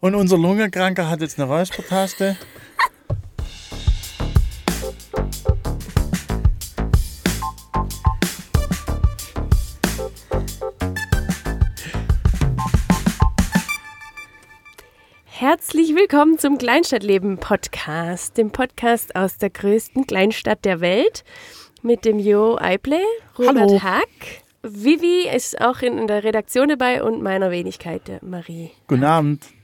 Und unser Lungenkranker hat jetzt eine Räuspertaste. Herzlich willkommen zum Kleinstadtleben Podcast, dem Podcast aus der größten Kleinstadt der Welt mit dem Jo Eible, Robert Hallo. Hack. Vivi ist auch in der Redaktion dabei und meiner Wenigkeit, der Marie. Guten Abend.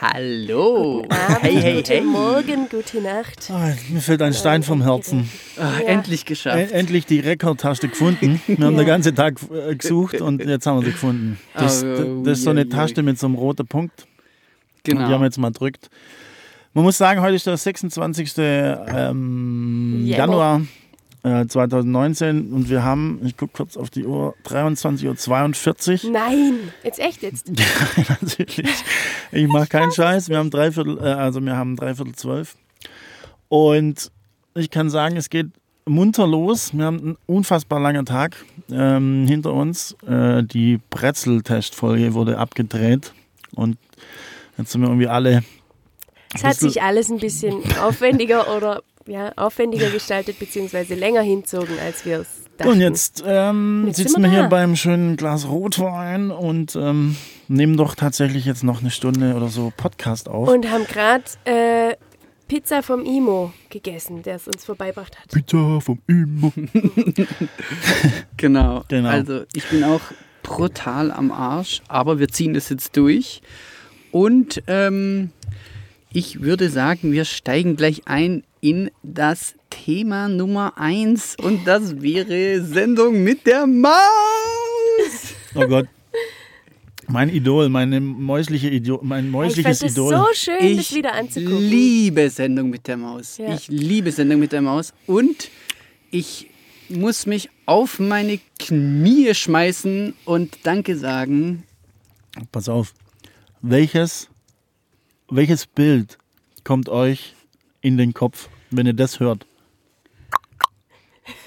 Hallo. Abend, hey, hey, guten hey. Morgen, gute Nacht. Ah, mir fällt ein Stein vom Herzen. Ah, Ja. Endlich E geschafft. endlich die Rekordtaste gefunden. Wir haben Ja. den ganzen Tag äh, gesucht und jetzt haben wir sie gefunden. Das, Oh, das ist so eine. Taste mit so einem roten Punkt. Und die haben wir Genau. jetzt mal drückt. Man muss sagen, heute ist der 26. Ähm. Januar äh, 2019 und wir haben, ich gucke kurz auf die Uhr, 23.42 Uhr. Nein, jetzt echt jetzt. Ja, natürlich. Ich mache keinen Scheiß. Wir haben dreiviertel, äh, also wir haben dreiviertel zwölf. Und ich kann sagen, es geht munter los. Wir haben einen unfassbar langen Tag ähm, hinter uns. Äh, die Brezel-Testfolge wurde abgedreht und jetzt sind wir irgendwie alle. Es hat sich alles ein bisschen aufwendiger oder ja, aufwendiger gestaltet, beziehungsweise länger hinzogen, als wir es dachten. Und jetzt, ähm, Jetzt sitzen wir wir hier beim schönen Glas Rotwein und ähm, nehmen doch tatsächlich jetzt noch eine Stunde oder so Podcast auf. Und haben gerade äh, Pizza vom Imo gegessen, der es uns vorbeibracht hat. Pizza vom Imo. genau. Genau. Also ich bin auch brutal am Arsch, aber wir ziehen das jetzt durch. Und ähm, ich würde sagen, wir steigen gleich ein in das Thema Nummer eins und das wäre Sendung mit der Maus. Oh Gott. Mein Idol, meine mäusliche Idol, mein Ich fand mäusliches es Idol. so schön, Ich wieder anzugucken. liebe Sendung mit der Maus. Ja. Ich liebe Sendung mit der Maus. Und ich muss mich auf meine Knie schmeißen und Danke sagen. Pass auf. Welches, welches Bild kommt euch in den Kopf, wenn ihr das hört?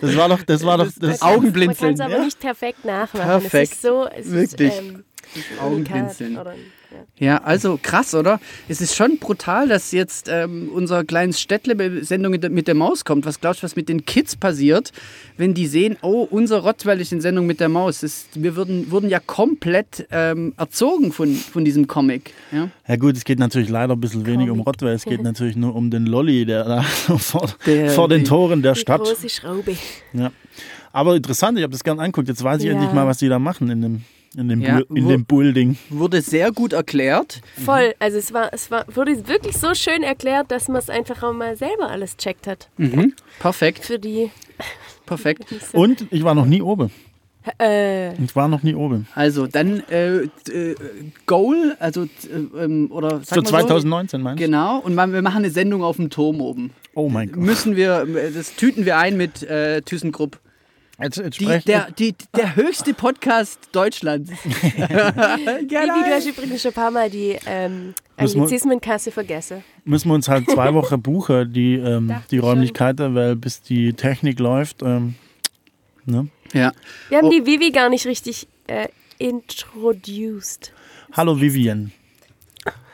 das war doch, das war doch, das, Augen- Man kann Augenblinzeln, es aber ja. nicht perfekt nachmachen. Perfekt. Es ist so, es Wirklich. Ist, ähm, Augenblinzeln. Ja. Also krass, oder? Es ist schon brutal, dass jetzt ähm, unser kleines Städtle-Sendung mit der- mit der Maus kommt. Was glaubst du, was mit den Kids passiert, wenn die sehen, oh, unser Rottweil ist in Sendung mit der Maus? Das, wir würden, wurden ja komplett ähm, erzogen von, von diesem Comic. Ja? ja gut, es geht natürlich leider ein bisschen wenig um Comic. Rottweil, es geht natürlich nur um den Lolli, der da vor, Der- vor den Toren der Die Stadt. große Schraube. Ja. Aber interessant, ich habe das gern angeguckt. Jetzt weiß ich Ja. endlich mal, was die da machen in dem, in dem, Ja, in dem Building. Wurde sehr gut erklärt. Voll. Also es war, es war, wurde wirklich so schön erklärt, dass man es einfach auch mal selber alles checkt hat. Mhm. Perfekt, Für die. perfekt. so- Und ich war noch nie oben. Äh, Ich war noch nie oben. Also dann äh, äh, Goal, also äh, ähm, oder Für sag mal 2019 meinst So, du? genau, und wir machen eine Sendung auf dem Turm oben. Oh mein Gott. Müssen wir, das tüten wir ein mit äh, ThyssenKrupp. Jetzt, jetzt Die, der, die, der höchste Podcast Deutschlands. Vivi, du hast übrigens schon ein paar Mal die ähm, Anglizismenkasse vergessen. müssen wir uns halt zwei Wochen buchen, die, ähm, die. Räumlichkeiten, weil bis die Technik läuft. Ähm, ne? Ja. Wir haben Oh. die Vivi gar nicht richtig äh, introduced. Hallo Vivian.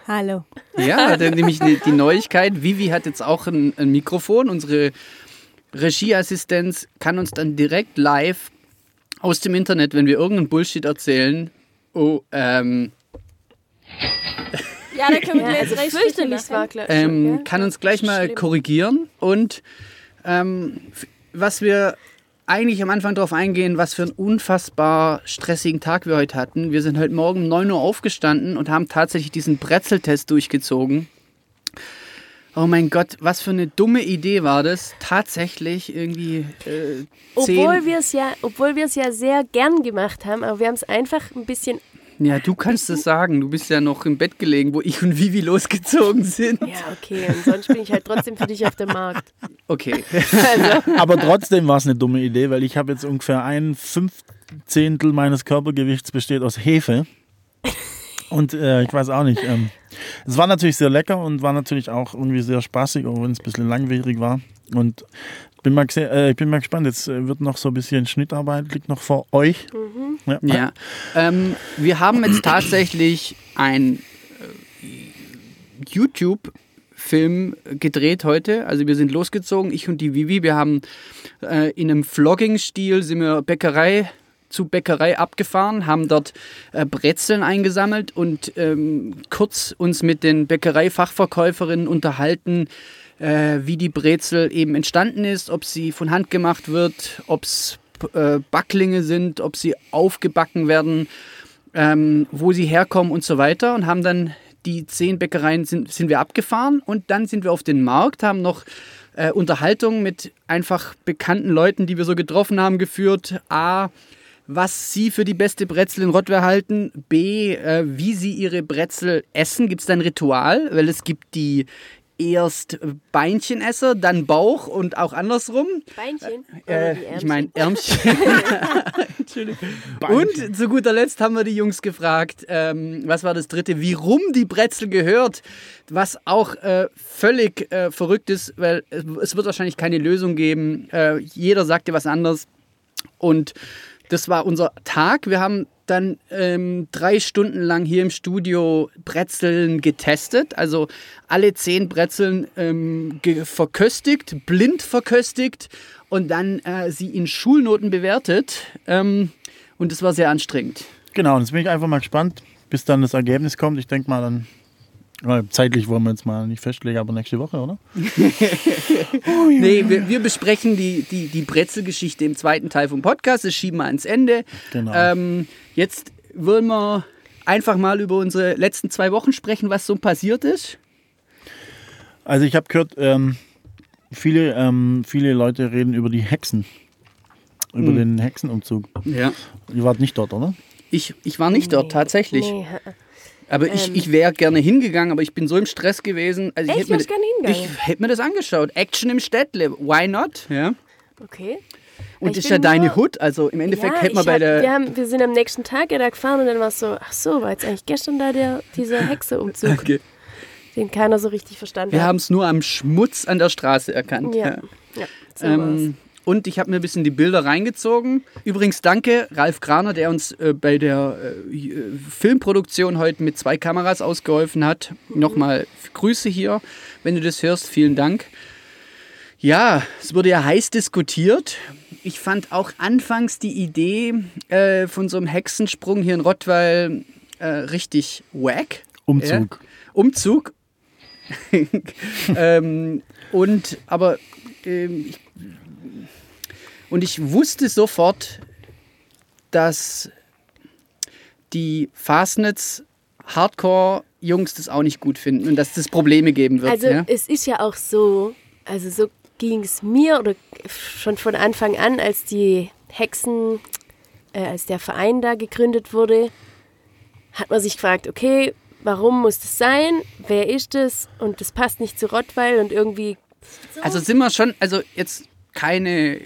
Hallo. Ja, dann nämlich die, die Neuigkeit. Vivi hat jetzt auch ein, ein Mikrofon. Unsere Regieassistenz kann uns dann direkt live aus dem Internet, wenn wir irgendeinen Bullshit erzählen, oh, ähm, Ja, da können wir Ja, gleich also drei fürchterlich war klar. ähm, ja? kann uns gleich mal Schlimm. korrigieren. Und ähm, was wir eigentlich am Anfang darauf eingehen, was für einen unfassbar stressigen Tag wir heute hatten. Wir sind heute Morgen um 9 Uhr aufgestanden und haben tatsächlich diesen Brezeltest durchgezogen. Oh mein Gott, was für eine dumme Idee war das, tatsächlich irgendwie äh. Obwohl wir es ja, obwohl wir es ja sehr gern gemacht haben, aber wir haben es einfach ein bisschen. Ja, du kannst es sagen. Du bist ja noch im Bett gelegen, wo ich und Vivi losgezogen sind. Ja, okay. Und sonst bin ich halt trotzdem für dich auf dem Markt. Okay. Aber trotzdem war es eine dumme Idee, weil ich habe jetzt ungefähr ein Fünfzehntel meines Körpergewichts besteht aus Hefe. Und äh, ich weiß auch nicht. Ähm, es war natürlich sehr lecker und war natürlich auch irgendwie sehr spaßig, auch wenn es ein bisschen langwierig war. Und bin mal, äh, ich bin mal gespannt. Jetzt äh, wird noch so ein bisschen Schnittarbeit, liegt noch vor euch. Ja. Ja. Ähm, wir haben jetzt tatsächlich ein äh, YouTube-Film gedreht heute. Also wir sind losgezogen, ich und die Vivi. Wir haben äh, in einem Vlogging-Stil sind wir Bäckerei zu Bäckerei abgefahren, haben dort äh, Brezeln eingesammelt und ähm, kurz uns mit den Bäckereifachverkäuferinnen unterhalten, äh, wie die Brezel eben entstanden ist, ob sie von Hand gemacht wird, ob es äh, Backlinge sind, ob sie aufgebacken werden, ähm, wo sie herkommen und so weiter und haben dann die zehn Bäckereien sind, sind wir abgefahren und dann sind wir auf den Markt, haben noch äh, Unterhaltungen mit einfach bekannten Leuten, die wir so getroffen haben, geführt. A, was sie für die beste Brezel in Rottweil halten. B, äh, wie sie ihre Brezel essen. Gibt es da ein Ritual? Weil es gibt die erst Beinchenesser, dann Bauch und auch andersrum. Beinchen? Äh, Oder die ich meine Ärmchen? Entschuldigung. Und zu guter Letzt haben wir die Jungs gefragt, ähm, was war das dritte, wie rum die Brezel gehört, was auch äh, völlig äh, verrückt ist, weil es, es wird wahrscheinlich keine Lösung geben. Äh, jeder sagte was anderes und das war unser Tag. Wir haben dann ähm, drei Stunden lang hier im Studio Brezeln getestet. Also alle zehn Brezeln ähm, verköstigt, blind verköstigt und dann äh, sie in Schulnoten bewertet. Ähm, und das war sehr anstrengend. Genau, und jetzt bin ich einfach mal gespannt, bis dann das Ergebnis kommt. Ich denke mal dann, zeitlich wollen wir jetzt mal nicht festlegen, aber nächste Woche, oder? Nee, wir, wir besprechen die, die, die Brezelgeschichte im zweiten Teil vom Podcast. Das schieben wir ans Ende. Genau. Ähm, jetzt wollen wir einfach mal über unsere letzten zwei Wochen sprechen, was so passiert ist. Also ich habe gehört, ähm, viele, ähm, viele Leute reden über die Hexen. Über Hm. den Hexenumzug. Ja. Ihr wart nicht dort, oder? Ich, ich war nicht dort, tatsächlich. Nee. Aber ich, Ähm. ich wäre gerne hingegangen, aber ich bin so im Stress gewesen. Also ich hätte mir, gerne hingegangen? ich hätte mir das angeschaut. Action im Städtle, why not? Ja. Okay. Und Ich das ist ja deine Hut, also im Endeffekt ja, hätte man ich bei hab, der... wir, haben, wir sind am nächsten Tag ja da gefahren und dann war es so, ach so, war jetzt eigentlich gestern da der, dieser Hexeumzug, Okay. den keiner so richtig verstanden Wir hat. haben es nur am Schmutz an der Straße erkannt. Ja, ja so war's. Ähm, und ich habe mir ein bisschen die Bilder reingezogen. Übrigens danke Ralf Graner, der uns äh, bei der äh, äh, Filmproduktion heute mit zwei Kameras ausgeholfen hat. Nochmal Grüße hier, wenn du das hörst. Vielen Dank. Ja, es wurde ja heiß diskutiert. Ich fand auch anfangs die Idee äh, von so einem Hexensprung hier in Rottweil äh, richtig wack. Umzug. Umzug. ähm, und aber ähm, ich, und ich wusste sofort, dass die Fastnetz Hardcore Jungs das auch nicht gut finden und dass es Probleme geben wird. Also ja? es ist ja auch so, also so ging es mir oder schon von Anfang an, als die Hexen, äh, als der Verein da gegründet wurde, hat man sich gefragt, okay, warum muss das sein? Wer ist das? Und das passt nicht zu Rottweil und irgendwie. Also sind wir schon, also jetzt keine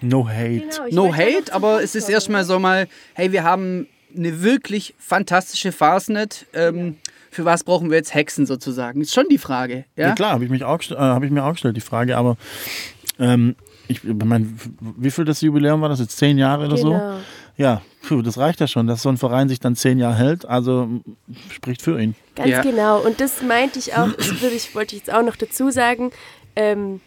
No hate. Genau, No Hate, aber es ist erstmal so mal, hey, wir haben eine wirklich fantastische Fastnet. Ähm, für was brauchen wir jetzt Hexen sozusagen? Ist schon die Frage. Ja, Ja, klar, habe ich, mich auch, gest- äh, hab ich mir auch gestellt, die Frage. Aber ähm, ich meine, wie viel das Jubiläum war das jetzt? Zehn Jahre oder so? Genau. Ja, puh, das reicht ja schon, dass so ein Verein sich dann zehn Jahre hält. Also spricht für ihn. Ganz Ja. genau. Und das meinte ich auch, das würde ich, wollte ich jetzt auch noch dazu sagen, ähm,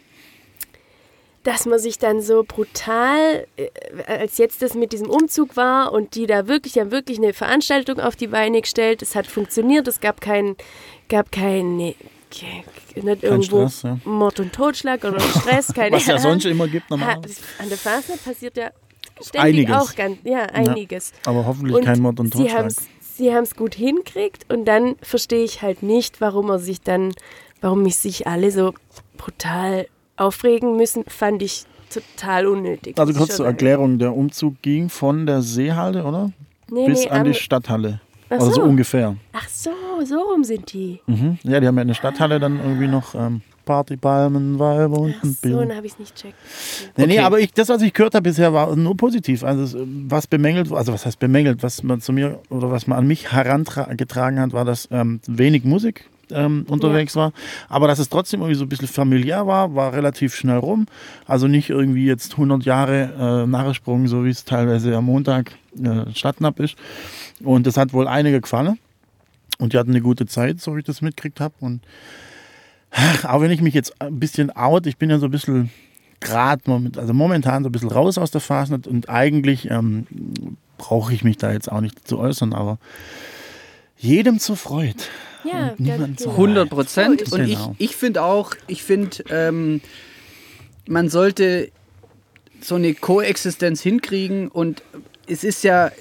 dass man sich dann so brutal, äh, als jetzt das mit diesem Umzug war und die da wirklich, haben wirklich eine Veranstaltung auf die Beine gestellt. Es hat funktioniert, es gab kein, gab kein, nee, nicht irgendwo Stress, ja. Mord und Totschlag oder Stress, keine Was ja sonst immer gibt normalerweise. An der Phase passiert ja ständig Einiges. auch ganz, ja, einiges. Aber hoffentlich kein Mord und Totschlag. sie haben es gut hinkriegt und dann verstehe ich halt nicht, warum er sich dann, warum mich sich alle so brutal aufregen müssen, fand ich total unnötig. Also kurz zur. Erklärung, der Umzug ging von der Seehalle, oder? Nee, Bis nee, an die Stadthalle. Ach Oder so so. ungefähr. Ach so, so rum sind die. Mhm. Ja, die haben ja in der Stadthalle dann irgendwie noch ähm, Partypalmen, Weiber und Ach ein so, dann habe ich es nicht checkt. Nee, nee, aber ich, das, was ich gehört habe bisher, war nur positiv. Also was bemängelt, also was heißt bemängelt, was man zu mir oder was man an mich herangetragen hat, war, dass ähm, wenig Musik ähm, unterwegs war. Aber dass es trotzdem irgendwie so ein bisschen familiär war, war relativ schnell rum. Also nicht irgendwie jetzt 100 Jahre äh, nachgesprungen, so wie es teilweise am Montag äh, Stadtnapp ist. Und das hat wohl einige gefallen. Und die hatten eine gute Zeit, so wie ich das mitgekriegt habe. Und ach, auch wenn ich mich jetzt ein bisschen out, ich bin ja so ein bisschen gerade moment, also momentan so ein bisschen raus aus der Phase und eigentlich ähm, brauche ich mich da jetzt auch nicht zu äußern, aber jedem zur Freude. Ja, Und niemand so. genau. 100 Prozent. Und ich, Genau. ich finde auch, ich finde, ähm, man sollte so eine Koexistenz hinkriegen. Und es ist ja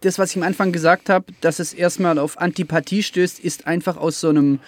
das, was ich am Anfang gesagt habe, dass es erstmal auf Antipathie stößt, ist einfach aus so einem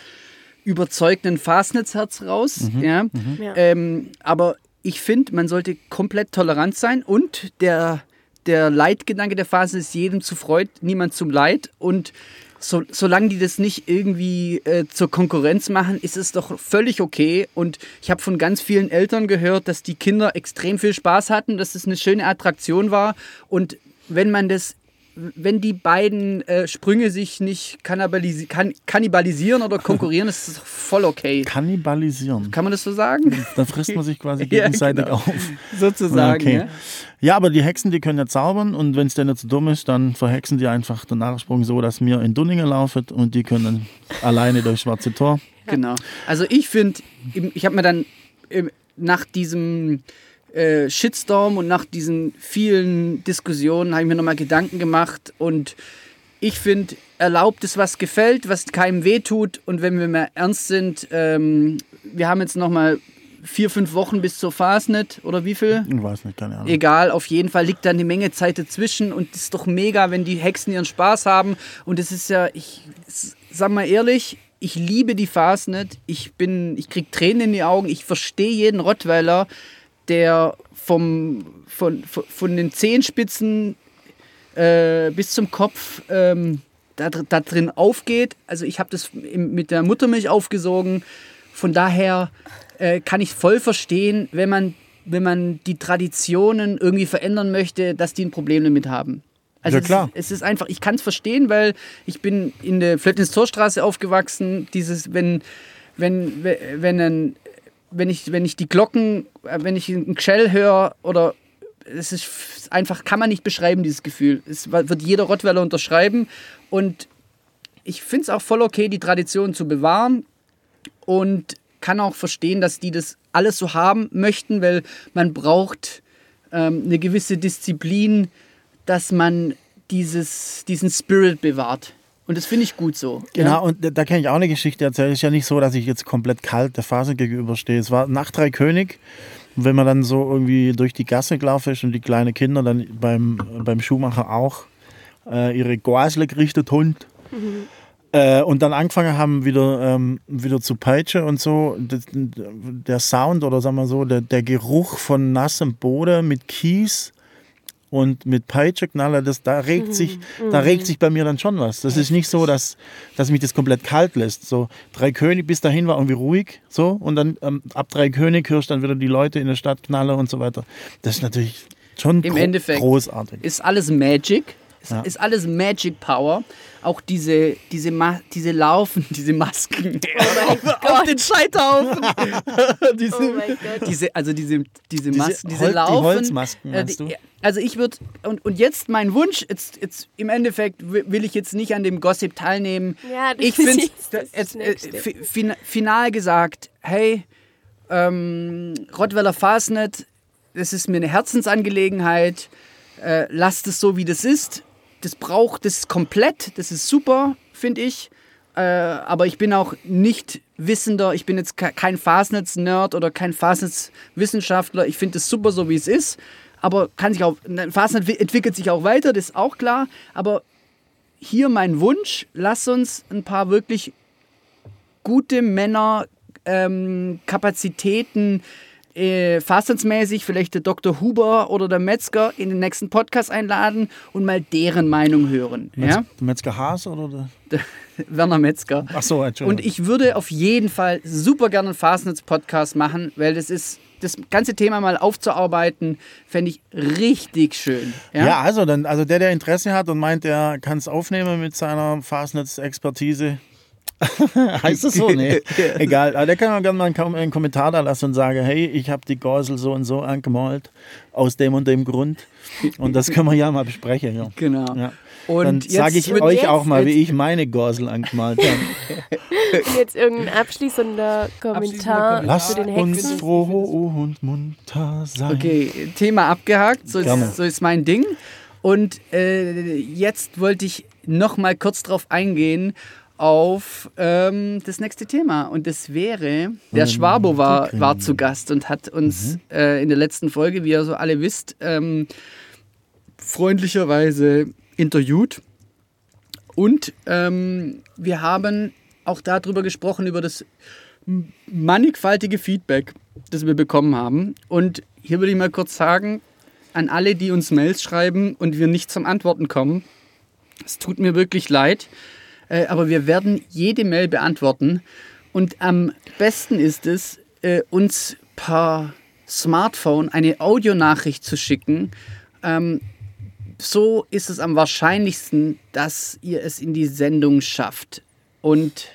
überzeugten Fasnetzherz raus. Ja? Ja. Ähm, aber ich finde, man sollte komplett tolerant sein und der, der Leitgedanke der Phase ist jedem zu Freud, niemand zum Leid. Und so, solange die das nicht irgendwie äh, zur Konkurrenz machen, ist es doch völlig okay. Und ich habe von ganz vielen Eltern gehört, dass die Kinder extrem viel Spaß hatten, dass es eine schöne Attraktion war. Und wenn man das wenn die beiden äh, Sprünge sich nicht kannibalisi kann, kannibalisieren oder konkurrieren, ist es voll okay. Kannibalisieren. Kann man das so sagen? Da frisst man sich quasi Ja, gegenseitig genau. auf. Sozusagen. Okay. Ja? Ja, aber die Hexen, die können ja zaubern und wenn es denn so dumm ist, dann verhexen die einfach den Nachsprung so, dass wir in Dunningen laufen und die können dann alleine durch Schwarze Tor. Genau. Also ich finde, ich habe mir dann nach diesem äh, Shitstorm und nach diesen vielen Diskussionen habe ich mir nochmal Gedanken gemacht und ich finde, erlaubt es, was gefällt, was keinem wehtut und wenn wir mal ernst sind, ähm, wir haben jetzt nochmal vier, fünf Wochen bis zur Fasnet oder wie viel? Ich weiß nicht, keine Ahnung. Egal, auf jeden Fall liegt da eine Menge Zeit dazwischen und es ist doch mega, wenn die Hexen ihren Spaß haben. Und es ist ja, ich sag mal ehrlich, ich liebe die Fastnet. Ich bin, ich krieg Tränen in die Augen. Ich verstehe jeden Rottweiler, der vom, von, von, von den Zehenspitzen äh, bis zum Kopf ähm, da, da drin aufgeht. Also ich habe das mit der Muttermilch aufgesogen. Von daher äh, kann ich voll verstehen, wenn man, wenn man die Traditionen irgendwie verändern möchte, dass die ein Problem damit haben. Also Ja, klar. Es, ist, es ist einfach, ich kann es verstehen, weil ich bin in der Flötnis-Torstraße aufgewachsen. Dieses, wenn, wenn, wenn, ein, wenn, ich, wenn ich die Glocken, äh, wenn ich ein Gschell höre oder es ist einfach, kann man nicht beschreiben, dieses Gefühl. Es wird jeder Rottweiler unterschreiben und ich finde es auch voll okay, die Tradition zu bewahren und kann auch verstehen, dass die das alles so haben möchten, weil man braucht ähm, eine gewisse Disziplin, dass man dieses, diesen Spirit bewahrt. Und das finde ich gut so. Genau, und da, da kann ich auch eine Geschichte erzählen. Es ist ja nicht so, dass ich jetzt komplett kalt der Phase gegenüberstehe. Es war nach Drei König, wenn man dann so irgendwie durch die Gasse gelaufen ist und die kleinen Kinder dann beim, beim Schuhmacher auch äh, ihre Goasle gerichtet Hund. Äh, und dann angefangen haben, wieder, ähm, wieder zu peitschen und so. Das, der Sound oder sagen wir so, der, der Geruch von nassem Boden mit Kies und mit Peitscheknaller, das, da regt sich, da regt sich bei mir dann schon was. Das ist nicht so, dass, dass mich das komplett kalt lässt. So drei König bis dahin war irgendwie ruhig, so und dann ähm, ab drei König hörst dann wieder die Leute in der Stadt knallen und so weiter. Das ist natürlich schon Im gro Endeffekt großartig. ist alles Magic. Ist, Ja. ist alles Magic Power. Auch diese, diese, Ma diese Laufen, diese Masken mein auf, auf den Scheiterhaufen. diese, Oh mein Gott. diese, also diese, diese Masken, diese, Hol- die Laufen. Holzmasken, äh, meinst die- du? Also ich würde, und, und jetzt mein Wunsch, jetzt, jetzt im Endeffekt wi- will ich jetzt nicht an dem Gossip teilnehmen. Ja, das ich ist finde äh, fin final gesagt, hey, ähm, Rottweiler Fasnet, das ist mir eine Herzensangelegenheit. Äh, lasst es so, wie das ist. Das braucht, das ist komplett, das ist super, finde ich. Äh, aber ich bin auch nicht Wissender, ich bin jetzt ke- kein Fastnetz-Nerd oder kein Fastnetz-Wissenschaftler. Ich finde es super, so wie es ist. Aber kann sich auch, ne, Fastnet wi- entwickelt sich auch weiter, das ist auch klar. Aber hier mein Wunsch, lass uns ein paar wirklich gute Männer, ähm, Kapazitäten, äh, fastensmäßig, vielleicht der Dr. Huber oder der Metzger in den nächsten Podcast einladen und mal deren Meinung hören. Ja? Der Metzger Haas oder der? Der Werner Metzger. Ach so, Entschuldigung. Und ich würde auf jeden Fall super gerne einen Fastnetz-Podcast machen, weil das ist, das ganze Thema mal aufzuarbeiten, fände ich richtig schön. Ja? Ja, also, dann, also der, der Interesse hat und meint, er kann es aufnehmen mit seiner Fastnetz-Expertise, heißt das so? Nee. Egal. Aber der kann man gerne mal einen Kommentar da lassen und sagen, hey, ich habe die Gorsel so und so angemalt, aus dem und dem Grund. Und das können wir ja mal besprechen. Ja. Genau. Ja. Und Dann jetzt sage ich euch jetzt- auch mal, wie ich meine Gorsel angemalt habe. Jetzt irgendein abschließender Kommentar. Lasst zu den uns Hexen. froh und munter sein. Okay, Thema abgehakt, so ist, so ist mein Ding. Und äh, jetzt wollte ich noch mal kurz drauf eingehen auf ähm, das nächste Thema. Und das wäre, der Schwabo war, war zu Gast und hat uns äh, in der letzten Folge, wie ihr so alle wisst, ähm, freundlicherweise interviewt. Und ähm, wir haben auch darüber gesprochen, über das mannigfaltige Feedback, das wir bekommen haben. Und hier würde ich mal kurz sagen, an alle, die uns Mails schreiben und wir nicht zum Antworten kommen, es tut mir wirklich leid, äh, aber wir werden jede Mail beantworten. Und am besten ist es, äh, uns per Smartphone eine Audionachricht zu schicken. Ähm, so ist es am wahrscheinlichsten, dass ihr es in die Sendung schafft. Und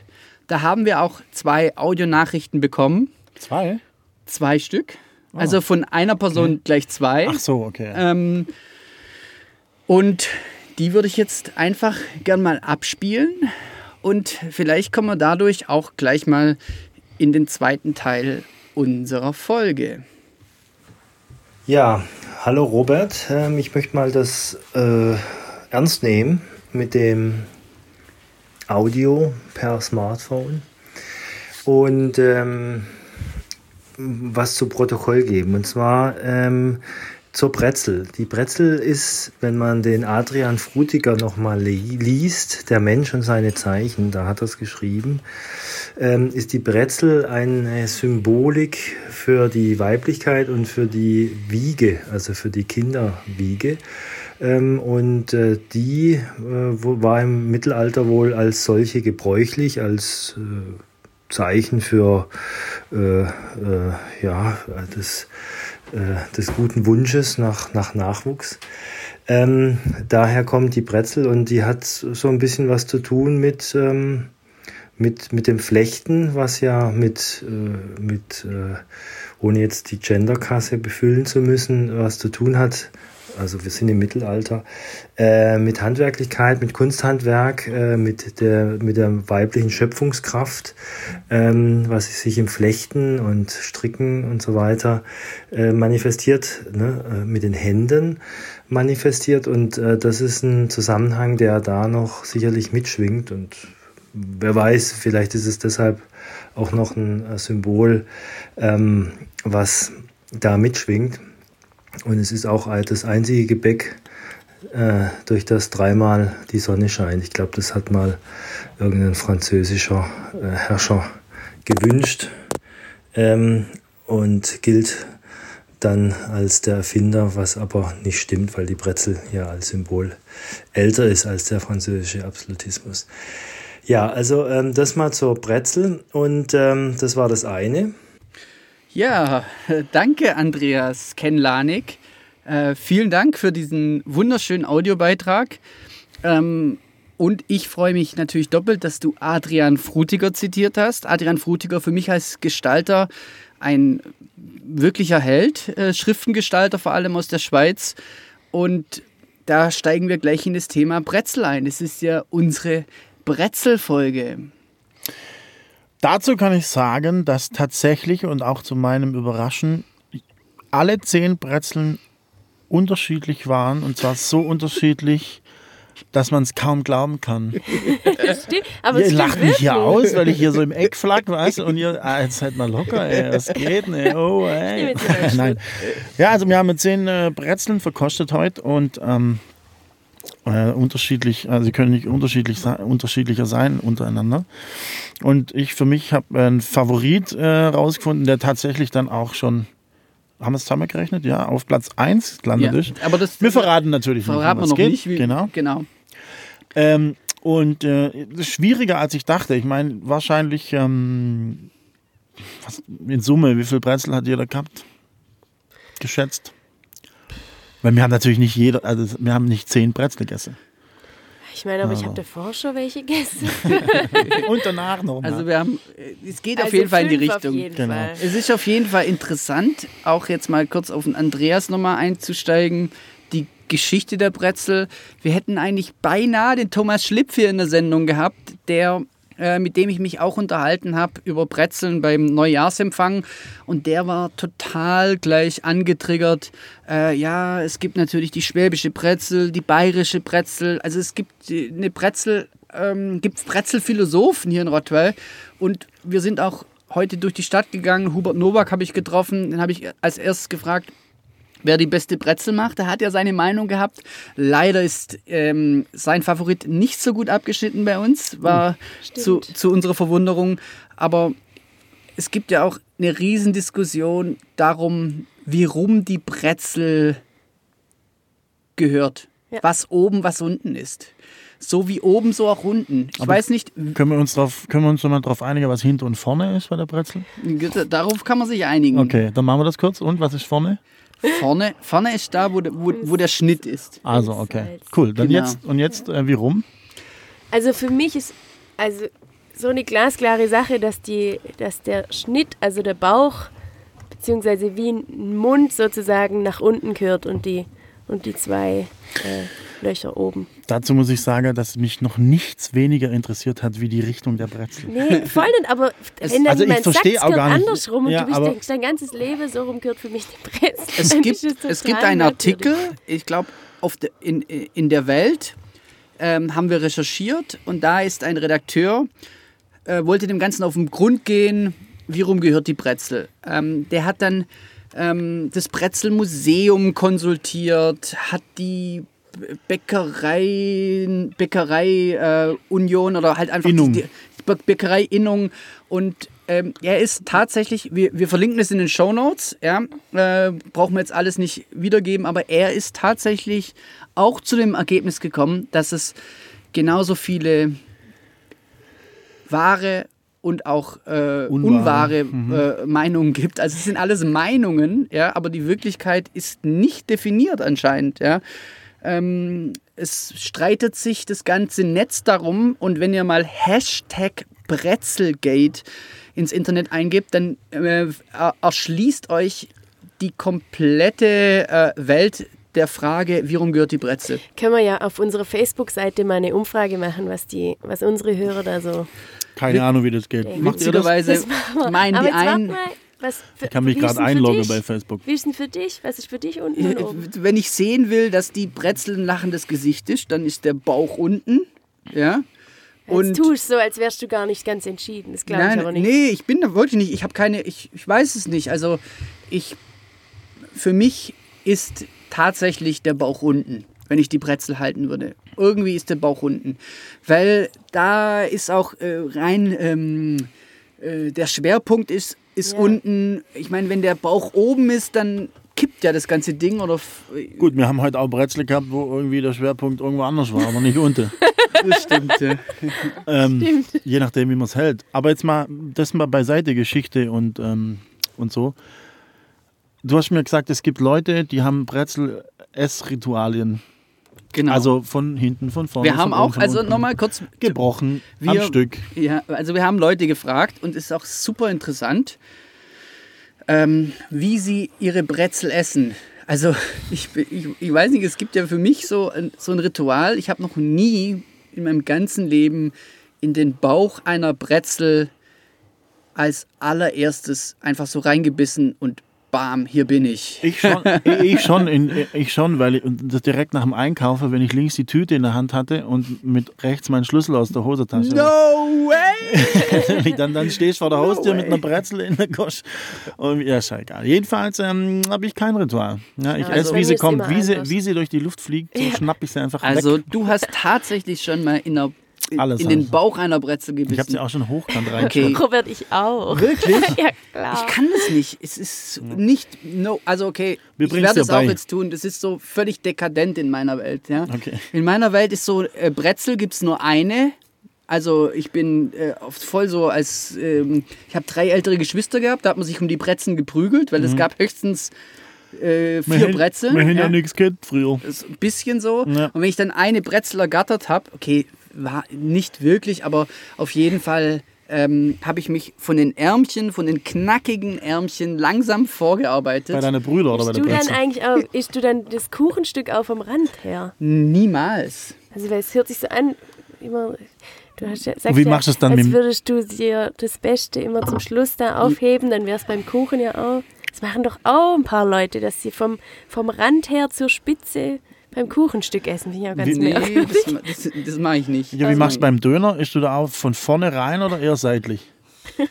da haben wir auch zwei Audionachrichten bekommen. Zwei? Zwei Stück. Also von einer Person gleich zwei. Ach so, okay. Ähm, und die würde ich jetzt einfach gern mal abspielen. Und vielleicht kommen wir dadurch auch gleich mal in den zweiten Teil unserer Folge. Ja, hallo Robert. Ähm, ich möchte mal das äh, ernst nehmen mit dem Audio per Smartphone und ähm, was zu Protokoll geben. Und zwar ähm, zur Brezel. Die Brezel ist, wenn man den Adrian Frutiger nochmal li liest, der Mensch und seine Zeichen, da hat er es geschrieben, ähm, ist die Brezel eine Symbolik für die Weiblichkeit und für die Wiege, also für die Kinderwiege. Ähm, und äh, die äh, war im Mittelalter wohl als solche gebräuchlich, als äh, Zeichen für äh, äh, ja, des, äh, des guten Wunsches nach, nach Nachwuchs. Ähm, daher kommt die Brezel und die hat so ein bisschen was zu tun mit, ähm, mit, mit dem Flechten, was ja mit, äh, mit äh, ohne jetzt die Genderkasse befüllen zu müssen, was zu tun hat. Also wir sind im Mittelalter. Äh, mit Handwerklichkeit, mit Kunsthandwerk, äh, mit der mit der weiblichen Schöpfungskraft, ähm, was sich im Flechten und Stricken und so weiter äh, manifestiert, ne, äh, mit den Händen manifestiert. Und äh, das ist ein Zusammenhang, der da noch sicherlich mitschwingt. Und wer weiß, vielleicht ist es deshalb auch noch ein äh, Symbol, ähm, was da mitschwingt. Und es ist auch das einzige Gebäck, äh, durch das dreimal die Sonne scheint. Ich glaube, das hat mal irgendein französischer äh, Herrscher gewünscht ähm, und gilt dann als der Erfinder, was aber nicht stimmt, weil die Brezel ja als Symbol älter ist als der französische Absolutismus. Ja, also ähm, das mal zur Brezel und ähm, das war das eine. Ja, danke Andreas Kenlanik. Äh, vielen Dank für diesen wunderschönen Audiobeitrag. Ähm, und ich freue mich natürlich doppelt, dass du Adrian Frutiger zitiert hast. Adrian Frutiger für mich als Gestalter ein wirklicher Held, äh, Schriftengestalter vor allem aus der Schweiz. Und da steigen wir gleich in das Thema Brezel ein. Das ist ja unsere Brezel-Folge. Dazu kann ich sagen, dass tatsächlich und auch zu meinem Überraschen alle zehn Brezeln unterschiedlich waren und zwar so unterschiedlich, dass man es kaum glauben kann. Stimmt, aber ihr lacht mich hier aus, weil ich hier so im Eck flack, weißt du, und ihr, ah, jetzt seid mal locker, ey, was geht, ey, oh, ey. Nein. Ja, also wir haben zehn äh, Brezeln verkostet heute und ähm, äh, unterschiedlich, also sie können nicht unterschiedlich sein, unterschiedlicher sein untereinander. Und ich für mich habe einen Favorit äh, rausgefunden, der tatsächlich dann auch schon, haben wir es zusammengerechnet? Ja, auf Platz 1 landet ist. aber das Wir verraten natürlich verraten wir nicht, was noch geht. nicht. Wie, genau. genau. Ähm, und äh, schwieriger als ich dachte. Ich meine, wahrscheinlich ähm, was, in Summe, wie viel Brezel hat jeder gehabt? Geschätzt. Weil wir haben natürlich nicht jeder, also wir haben nicht zehn Brezel gegessen. Ich meine, aber ich Also. habe davor schon welche gegessen. Und danach noch mal. Also wir haben, es geht auf Also jeden Fall in die Richtung. Auf jeden Genau. Fall. Es ist auf jeden Fall interessant, auch jetzt mal kurz auf den Andreas nochmal einzusteigen. Die Geschichte der Brezel. Wir hätten eigentlich beinahe den Thomas Schlipf hier in der Sendung gehabt, der äh, mit dem ich mich auch unterhalten habe über Brezeln beim Neujahrsempfang. Und der war total gleich angetriggert. Äh, ja, es gibt natürlich die schwäbische Brezel, die bayerische Brezel. Also es gibt äh, eine Brezel, ähm, gibt Brezelphilosophen hier in Rottweil. Und wir sind auch heute durch die Stadt gegangen. Hubert Nowak habe ich getroffen. Den habe ich als erstes gefragt, wer die beste Brezel macht. Da hat er seine Meinung gehabt. Leider ist ähm, sein Favorit nicht so gut abgeschnitten bei uns, war zu, Stimmt. zu unserer Verwunderung. Aber es gibt ja auch eine Riesendiskussion darum, wie rum die Brezel gehört. Ja. Was oben, was unten ist. So wie oben, so auch unten. Ich Aber- weiß nicht, können wir uns drauf, können wir uns noch mal drauf einigen, was hinten und vorne ist bei der Brezel? darauf kann man sich einigen. Okay, dann machen wir das kurz. Und was ist vorne? Vorne, vorne ist da, wo, der- wo, wo der Schnitt ist. Also, okay. Cool. Dann Genau. jetzt und jetzt äh, wie rum? Also für mich ist also so eine glasklare Sache, dass, die, dass der Schnitt, also der Bauch, beziehungsweise wie ein Mund sozusagen nach unten gehört und die, und die zwei äh, Löcher oben. Dazu muss ich sagen, dass mich noch nichts weniger interessiert hat wie die Richtung der Brezel. Nee, voll nicht, aber Es- wenn dann also ich jemand sagt, verstehe es auch gehört gar nicht- andersrum und Ja, du bist dein ganzes Leben so rum gehört für mich die Brezel. Es gibt, es gibt einen. Artikel, ich glaube, in, in der Welt ähm, haben wir recherchiert und da ist ein Redakteur, äh, wollte dem Ganzen auf den Grund gehen, wie rum gehört die Brezel. Ähm, der hat dann ähm, das Brezelmuseum konsultiert, hat die Bäckerei, Bäckerei äh, Union oder halt einfach Innung. die, die Bä- Bäckerei Innung und ähm, er ist tatsächlich, wir, wir verlinken es in den Show Notes, ja, äh, brauchen wir jetzt alles nicht wiedergeben, aber er ist tatsächlich auch zu dem Ergebnis gekommen, dass es genauso viele wahre und auch äh, Unwahre. unwahre äh, Meinungen gibt. Also es sind alles Meinungen, ja, aber die Wirklichkeit ist nicht definiert anscheinend, ja. Ähm, es streitet sich das ganze Netz darum und wenn ihr mal Hashtag Brezelgate ins Internet eingibt, dann äh, er- erschließt euch die komplette äh, Welt der Frage, wie rum gehört die Brezel. Können wir ja auf unserer Facebook-Seite mal eine Umfrage machen, was, die, was unsere Hörer da so Keine Ahnung, wie das geht. Macht ihr das? Witzigerweise Das machen wir. meinen Aber die einen, mal, was für, Ich kann mich gerade einloggen bei Facebook. Wie ist denn für dich? Was ist für dich unten und oben? wenn ich sehen will, dass die Brezel ein lachendes Gesicht ist, dann ist der Bauch unten. Ja. Jetzt tust du so, als wärst du gar nicht ganz entschieden. Das glaube ich Nein, aber nicht. nee, ich bin da wirklich nicht. Ich habe keine, ich, ich weiß es nicht. Also ich, für mich ist tatsächlich der Bauch unten, wenn ich die Brezel halten würde. Irgendwie ist der Bauch unten, weil da ist auch äh, rein ähm, äh, der Schwerpunkt ist ist Ja. unten. Ich meine, wenn der Bauch oben ist, dann kippt ja das ganze Ding oder Gut, wir haben heute auch Brezel gehabt, wo irgendwie der Schwerpunkt irgendwo anders war, aber nicht unten. das stimmt. ja. ähm, je nachdem, wie man es hält. Aber jetzt mal, das mal beiseite, Geschichte und, ähm, und so. Du hast mir gesagt, es gibt Leute, die haben Brezel-Essritualien. Genau. Also von hinten, von vorne. wir haben auch, also nochmal kurz gebrochen am Wir- Stück. Ja, also wir haben Leute gefragt und es ist auch super interessant, ähm, wie sie ihre Brezel essen. Also ich, ich, ich weiß nicht, es gibt ja für mich so ein, so ein Ritual. Ich habe noch nie in meinem ganzen Leben in den Bauch einer Brezel als allererstes einfach so reingebissen und bam, hier bin ich. Ich schon, ich schon, in, ich schon, weil ich, das direkt nach dem Einkaufen, wenn ich links die Tüte in der Hand hatte und mit rechts meinen Schlüssel aus der Hosentasche. No way! dann, dann stehst du vor der Haustür mit way. einer Brezel in der Gosch. Und ja, ist ja egal. Jedenfalls ähm, habe ich kein Ritual. Ja, ich Ja, esse, wie sie kommt. Wie sie, wie sie durch die Luft fliegt, so schnapp ich sie einfach Also weg. du hast tatsächlich schon mal in, der, Alles in den. Bauch einer Brezel gebissen. Ich habe sie auch schon hochkant rein. Okay. Robert, ich auch. Wirklich? ja, klar. Ich kann das nicht. Es ist nicht. No, also okay, Wir ich werde es auch jetzt tun. Das ist so völlig dekadent in meiner Welt. Ja? Okay. In meiner Welt ist so, äh, Brezel gibt es nur eine. Also ich bin äh, oft voll so als, ähm, ich habe drei ältere Geschwister gehabt, da hat man sich um die Brezen geprügelt, weil Mhm. es gab höchstens äh, vier hätten- Brezeln. Wir hätten ja, ja. nichts gehabt früher. ist ein bisschen so. Ja. Und wenn ich dann eine Brezel ergattert habe, okay, war nicht wirklich, aber auf jeden Fall ähm, habe ich mich von den Ärmchen, von den knackigen Ärmchen langsam vorgearbeitet. Bei deinen Brüdern oder bei der du dann eigentlich auch, isst du dann das Kuchenstück auch vom Rand her? Niemals. Also weil es hört sich so an, immer, du hast ja, sagst wie ja, machst du es dann als mit dem- würdest du dir das Beste immer zum Schluss da aufheben, dann wäre es beim Kuchen ja auch. Das machen doch auch ein paar Leute, dass sie vom, vom Rand her zur Spitze beim Kuchenstück essen. Finde ich auch ganz Wie- Nee, das, das, das mache ich nicht. Ja, wie machst du beim Döner? Isst du da auch von vorne rein oder eher seitlich?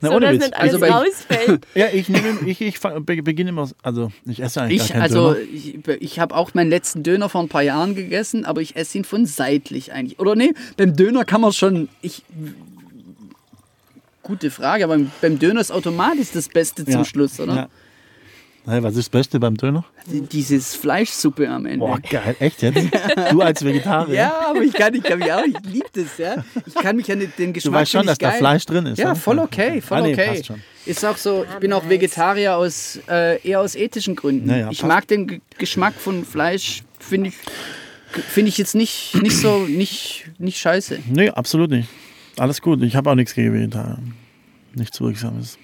Na, so, ohne dass Witz. nicht alles Also rausfällt. Ja, ich, nehme, ich, ich beginne immer, also ich esse eigentlich Ich, gar keinen also, Döner. ich, ich habe auch meinen letzten Döner vor ein paar Jahren gegessen, aber ich esse ihn von seitlich eigentlich. Oder nee, beim Döner kann man schon. Ich, gute Frage, aber beim, beim Döner ist automatisch das Beste zum Ja. Schluss, oder? Ja. Hey, was ist das Beste beim Döner? Die- Dieses Fleischsuppe am Ende. Boah, geil, echt jetzt? Du als Vegetarier? Ja, aber ich kann, ich kann mich auch, ich liebe das, ja. Ich kann mich an den den Du Geschmack weißt schon, find dass da geil. Fleisch drin ist. Ja, oder? voll okay, voll Ah, nee, okay. passt schon. Ist auch so, ich bin auch Vegetarier aus äh, eher aus ethischen Gründen. Ja, ja, ich mag den G Geschmack von Fleisch, finde ich, finde ich jetzt nicht, nicht so, nicht, nicht scheiße. Nee, absolut nicht. Alles gut. Ich habe auch nichts gegen Vegetarier. Nichts Wirksames.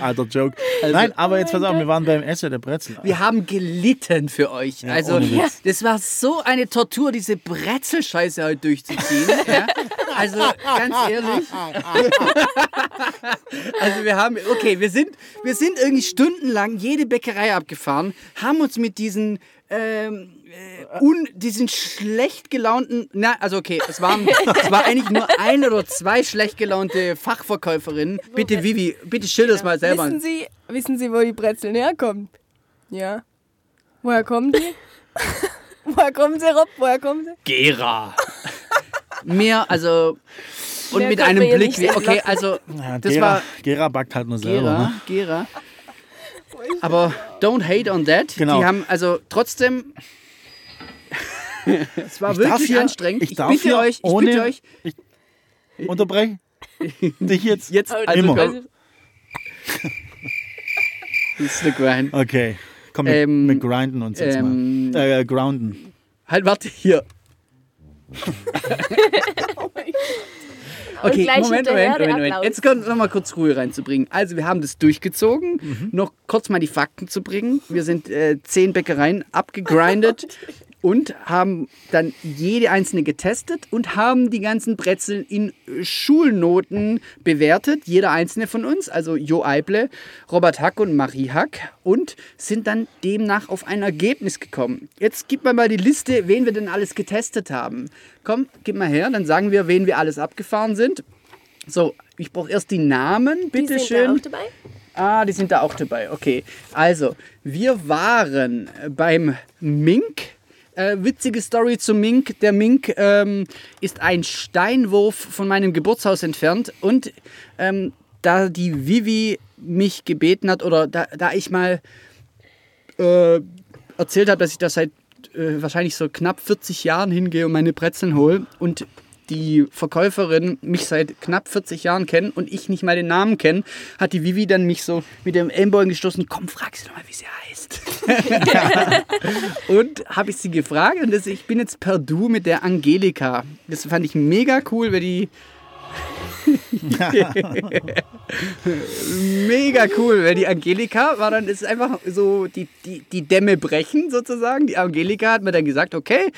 Alter Joke. Nein, aber jetzt pass auf, wir waren beim Essen der Brezel. Wir haben gelitten für euch. also, ohne Witz. das war so eine Tortur, diese Brezelscheiße heute durchzuziehen. ja? Also, ganz ehrlich. also, wir haben, okay, wir sind, wir sind irgendwie stundenlang jede Bäckerei abgefahren, haben uns mit diesen, ähm, äh, un, diesen schlecht gelaunten, na, also okay, es waren, es war eigentlich nur ein oder zwei schlecht gelaunte Fachverkäuferinnen. Bitte, Vivi, bitte schilder es mal selber. Wissen Sie, wissen Sie, wo die Brezeln herkommen? Ja. Woher kommen die? Woher kommen sie, Rob? Woher kommen sie? Gera. Mehr, also. Und Mehr mit einem Blick, wie, okay, also. Ja, Das Gera, war Gera backt halt nur selber. Gera, Ne? Gera. Aber don't hate on that. Genau. Die haben, also trotzdem. es war Ich wirklich hier- anstrengend. Ich Ich, darf bitte euch, ich ohne, bitte euch, Ich unterbreche dich jetzt. jetzt Oh, also immer. das ist eine Grind. Okay. Komm, wir, Ähm, wir grinden uns jetzt ähm, mal. Äh, grounden. Halt, warte, hier. Okay, Moment, Moment, Moment, Moment. Jetzt kommt noch mal kurz Ruhe reinzubringen. Also, wir haben das durchgezogen. Mhm. Noch kurz mal die Fakten zu bringen. Wir sind äh, zehn Bäckereien abgegrindet und haben dann jede einzelne getestet und haben die ganzen Brezeln in Schulnoten bewertet. Jeder einzelne von uns, also Jo Eible, Robert Hack und Marie Hack und sind dann demnach auf ein Ergebnis gekommen. Jetzt gib mir mal die Liste, wen wir denn alles getestet haben. Komm, gib mal her, dann sagen wir, wen wir alles abgefahren sind. So, ich brauche erst die Namen, Die bitte sind schön. da auch dabei. Ah, die sind da auch dabei. Okay. Also, wir waren beim Mink. Äh, witzige Story zum Mink. Der Mink ähm, ist ein Steinwurf von meinem Geburtshaus entfernt. Und ähm, da die Vivi mich gebeten hat, oder da, da ich mal äh, erzählt habe, dass ich da seit äh, wahrscheinlich so knapp 40 Jahren hingehe und meine Brezeln hole und die Verkäuferin mich seit knapp 40 Jahren kennt und ich nicht mal den Namen kenne, hat die Vivi dann mich so mit dem Ellenbogen gestoßen, komm, frag sie doch mal, wie sie heißt. und habe ich sie gefragt und das, ich bin jetzt per Du mit der Angelika. Das fand ich mega cool, weil die Mega cool, weil die Angelika war dann, ist einfach so die, die, die Dämme brechen sozusagen. Die Angelika hat mir dann gesagt, okay.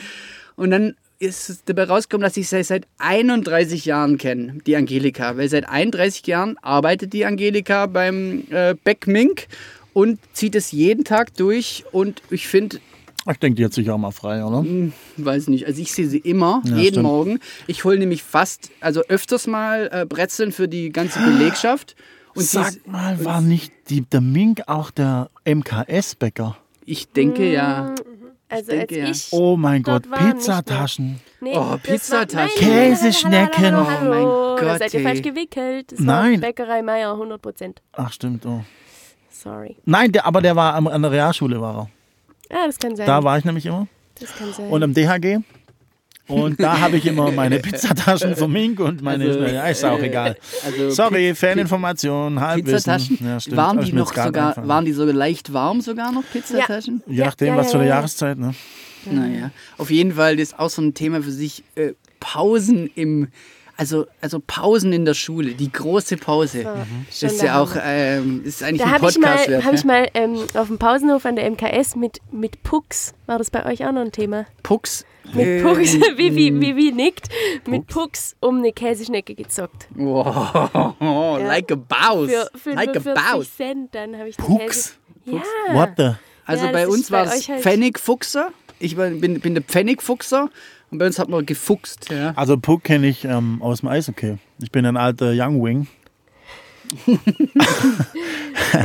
Und dann ist dabei rausgekommen, dass ich sie seit 31 Jahren kenne, die Angelika. Weil seit 31 Jahren arbeitet die Angelika beim äh, Beckmink und zieht es jeden Tag durch. Und ich finde, Ich denke, die hat sich auch mal frei, oder? weiß nicht, also ich sehe sie immer, Ja, jeden stimmt. Morgen. Ich hole nämlich fast, also öfters mal äh, Brezeln für die ganze Belegschaft. Und sie Sag mal, war nicht die, der Mink auch der MKS-Bäcker? ich denke ja. Also denke, ja. als ich. Oh mein Dort Gott, Pizzataschen. Nee, Oh, Pizzataschen. Käseschnecken. Hallo, Oh hallo, mein hallo. Gott, Seid ihr falsch gewickelt? Das Nein. war Bäckerei Meier, 100 Prozent. Ach, stimmt. Oh. Sorry. Nein, der, aber der war am, an der Realschule, war er. Ja, das kann sein. Da war ich nämlich immer. das kann sein. Und am DHG Und da habe ich immer meine Pizzataschen für Mink und meine. Also, ja, ist auch äh, egal. Also Sorry, Faninformation, Halbwissen. Pizzataschen, Ja, stimmt. waren die noch sogar, waren die sogar leicht warm sogar noch, Pizzataschen? Je nachdem, Ja, was ja, für eine ja, ja. Jahreszeit. Ne? Naja, auf jeden Fall, das ist auch so ein Thema für sich. Äh, Pausen im, also, also Pausen in der Schule, die große Pause. Das schon ist ja auch, ähm, ist eigentlich Da ein habe ich mal, Podcast wert. hab ich ja? mal ähm, auf dem Pausenhof an der MKS mit, mit Pucks, war das bei euch auch noch ein Thema? Pucks. Mit äh, Pucks, wie, wie, wie, wie nickt, mit Pucks um eine Käseschnecke gezockt. Wow, like a Baus. Für like a 45 Baus. Cent, dann habe ich Pucks? Käse. Ja. What the? Also Ja, bei uns war es halt- Pfennigfuchser. Ich bin, bin der Pfennigfuchser und bei uns hat man gefuchst. Ja. Also Puck kenne ich ähm, aus dem Eishockey. Ich bin ein alter Young Wing.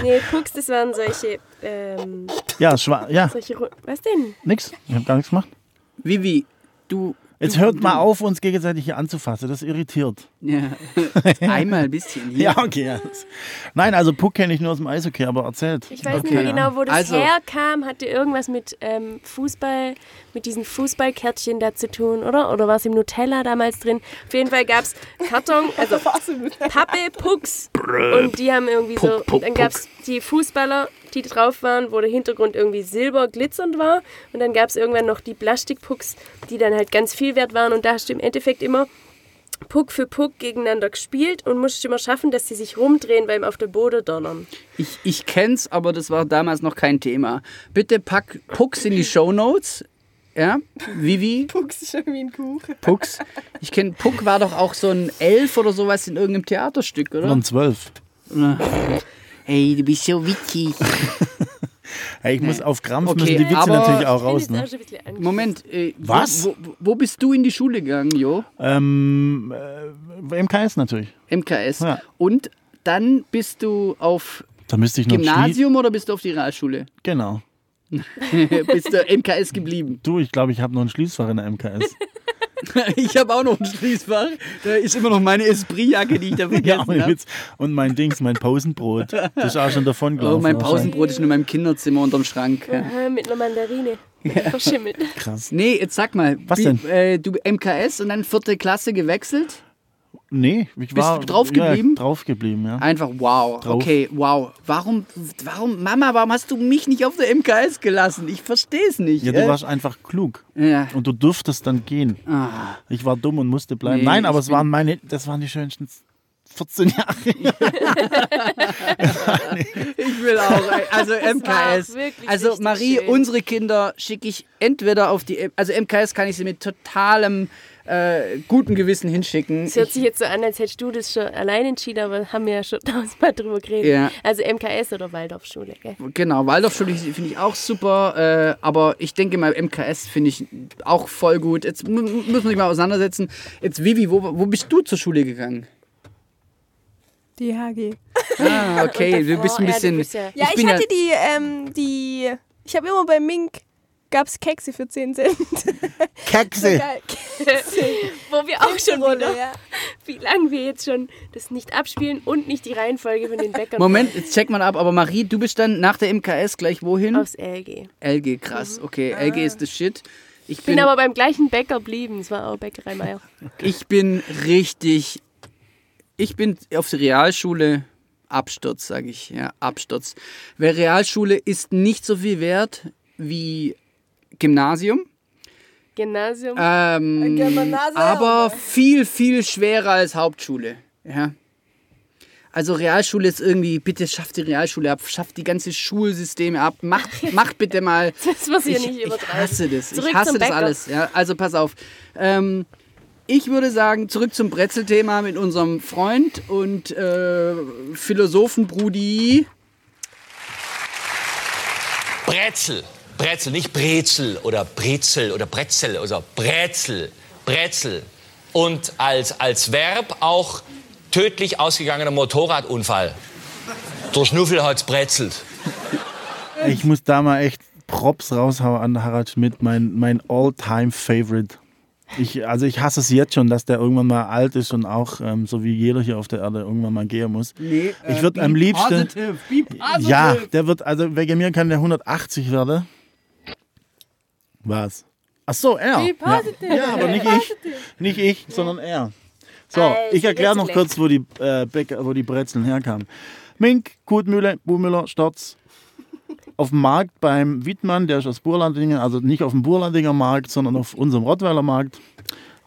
Nee, Pucks, das waren solche, ähm, Ja, schwa ja, solche, was denn? nix. Ich habe gar nichts gemacht. Vivi, du. Jetzt du, hört du, mal auf, uns gegenseitig hier anzufassen. Das irritiert. Ja. Einmal ein bisschen. Hier. Ja, okay. Nein, also Puck kenne ich nur aus dem Eishockey, aber erzählt. Ich weiß Okay. nicht mehr genau, wo das Also- herkam. Hatte irgendwas mit ähm, Fußball, mit diesen Fußballkärtchen da zu tun, oder? Oder war es im Nutella damals drin? Auf jeden Fall gab es Karton, also Pappe, Pucks. Und die haben irgendwie so. Puck, Puck, dann gab es die Fußballer, die drauf waren, wo der Hintergrund irgendwie silber glitzernd war. Und dann gab es irgendwann noch die Plastikpucks, die dann halt ganz viel wert waren. Und da hast du im Endeffekt immer Puck für Puck gegeneinander gespielt und musstest immer schaffen, dass sie sich rumdrehen beim auf der Boden donnern. Ich, ich kenn's, aber das war damals noch kein Thema. Bitte pack Pucks in die Shownotes. Ja, Vivi, Pucks ist schon wie ein Kuchen. Pucks. Ich kenne, Puck war doch auch so ein Elf oder sowas in irgendeinem Theaterstück, oder? Von zwölf. Hey, du bist so witzig. Ich muss auf Krampf Okay, müssen die Witze aber- natürlich auch raus. Ne? Moment, äh, Was? Wo, wo bist du in die Schule gegangen, Jo? Ähm, äh, MKS natürlich. MKS. Ja. Und dann bist du auf Da müsste ich noch Gymnasium oder bist du auf die Realschule? Genau. bist du MKS geblieben? Du, ich glaube, ich habe noch ein Schließfach in der MKS. Ich habe auch noch ein Schließfach. Da ist immer noch meine Esprit-Jacke, die ich da ja, vergessen ohne habe. Witz. Und mein Dings, mein Pausenbrot. Das ist auch schon davon Oh, gelaufen. mein wahrscheinlich. Pausenbrot ist nur in meinem Kinderzimmer unterm Schrank. Ja. Aha, mit einer Mandarine. Verschimmelt. Krass. Nee, jetzt sag mal. Was denn? Äh, du MKS und dann vierte Klasse gewechselt? Nee, ich war du drauf geblieben? Ja, drauf geblieben, ja. Einfach wow. Drauf. Okay, wow. Warum, warum, Mama, warum hast du mich nicht auf der MKS gelassen? Ich verstehe es nicht. Ja, äh. du warst einfach klug. ja. Und du durftest dann gehen. Ah, Ich war dumm und musste bleiben. Nee, Nein, aber es waren meine, das waren die schönsten 14 Jahre. ich will auch. Also MKS. Also Marie, schön. unsere Kinder schicke ich entweder auf die. Also MKS kann ich sie mit totalem äh, guten Gewissen hinschicken. Es hört Ich, sich jetzt so an, als hättest du das schon allein entschieden, aber haben wir ja schon tausendmal drüber geredet. Ja. Also MKS oder Waldorfschule, gell? Genau, Waldorfschule finde ich auch super, äh, aber ich denke mal, MKS finde ich auch voll gut. Jetzt muss man sich mal auseinandersetzen. Jetzt, Vivi, wo, wo bist du zur Schule gegangen? Die HG. Ah, okay, du bist ein ja, bisschen. ja- ich, bin hatte die, ähm, die. Ich habe immer bei Mink gab's Kekse für 10 Cent. Kekse. Geil. Wo wir auch schon wieder, ja. wie lange wir jetzt schon das nicht abspielen und nicht die Reihenfolge von den Bäckern Moment, jetzt check mal ab, aber Marie, du bist dann nach der MKS gleich wohin? aufs LG. LG, krass. Okay, LG ist das Shit. Ich Ich bin bin, aber beim gleichen Bäcker blieben. Es war auch Bäckerei Meier. ich bin richtig. Ich bin auf der Realschule. Absturz, sage ich. Ja, Absturz. Weil Realschule ist nicht so viel wert wie Gymnasium. Gymnasium. Ähm, Gymnasium. aber viel, viel schwerer als Hauptschule. Ja. Also Realschule ist irgendwie, bitte schafft die Realschule ab, schafft die ganze Schulsysteme ab, macht, macht bitte mal. Das muss hier ich, nicht ich übertreiben. hasse das. Zurück ich hasse das alles. Ja, also pass auf. Ähm, ich würde sagen, zurück zum Brezelthema mit unserem Freund und äh, Philosophen Brudi. Brezel. Brezel, nicht Brezel oder Brezel oder Brezel, also Brezel. Brezel. Und als, als Verb auch tödlich ausgegangener Motorradunfall. Der Schnuffel hat's brezelt. Ich muss da mal echt Props raushauen an Harald Schmidt, mein, mein All-Time-Favorite. Ich, also ich hasse es jetzt schon, dass der irgendwann mal alt ist und auch, ähm, so wie jeder hier auf der Erde, irgendwann mal gehen muss. Nee, äh, Ich würd be am liebsten- Positive, positive. Ja, der wird, also wegen mir kann der 180 werden. Was? Ach so, er. Be positive. Ja, ja aber nicht ich. Nicht ich, sondern er. So, Also, ich erkläre noch kurz, wo die, äh, Bäcker, wo die Brezeln herkamen. Mink, Kutmühle, Buhmüller, Storz. Auf dem Markt beim Wittmann, der ist aus Burlandingen, also nicht auf dem Burlandinger Markt, sondern auf unserem Rottweiler Markt.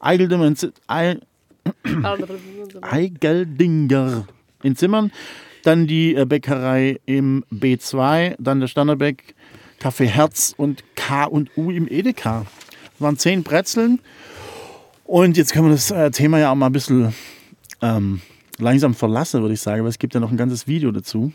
In, Eigeldinger in Zimmern. Dann die äh, Bäckerei im B2, dann der Standardbäck, Kaffee Herz und K und U im Edeka. Das waren zehn Brezeln. Und jetzt können wir das äh, Thema ja auch mal ein bisschen ähm, langsam verlassen, würde ich sagen, weil es gibt ja noch ein ganzes Video dazu.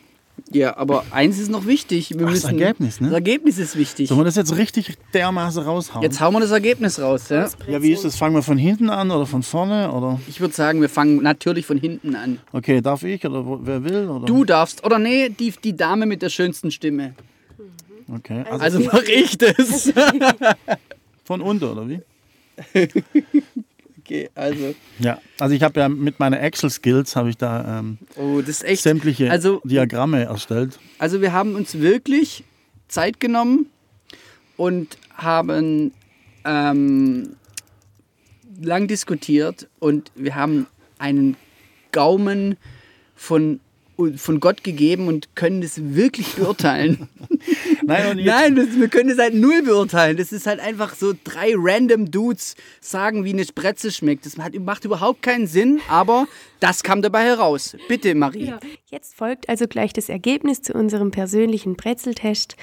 Ja, aber eins ist noch wichtig. Wir Ach, das müssen, Ergebnis, ne? Das Ergebnis ist wichtig. Sollen wir das jetzt richtig dermaßen raushauen? Jetzt hauen wir das Ergebnis raus. Ja? ja, wie ist das? Fangen wir von hinten an oder von vorne? Oder? Ich würde sagen, wir fangen natürlich von hinten an. Okay, darf ich oder wer will? Oder? Du darfst, oder nee, die, die Dame mit der schönsten Stimme. Okay, also Also mach ich das. von unten oder wie? Okay, also. Ja, also ich habe ja mit meinen Excel-Skills habe ich da ähm, Oh, sämtliche Also, Diagramme erstellt. also wir haben uns wirklich Zeit genommen und haben ähm, lang diskutiert und wir haben einen Gaumen von, von Gott gegeben und können das wirklich beurteilen. Nein, Nein, das, wir können das halt null beurteilen. Das ist halt einfach so drei random Dudes sagen, wie eine Spretze schmeckt. Das hat, macht überhaupt keinen Sinn, aber das kam dabei heraus. Bitte, Marie. Jetzt folgt also gleich das Ergebnis zu unserem persönlichen Brezeltest.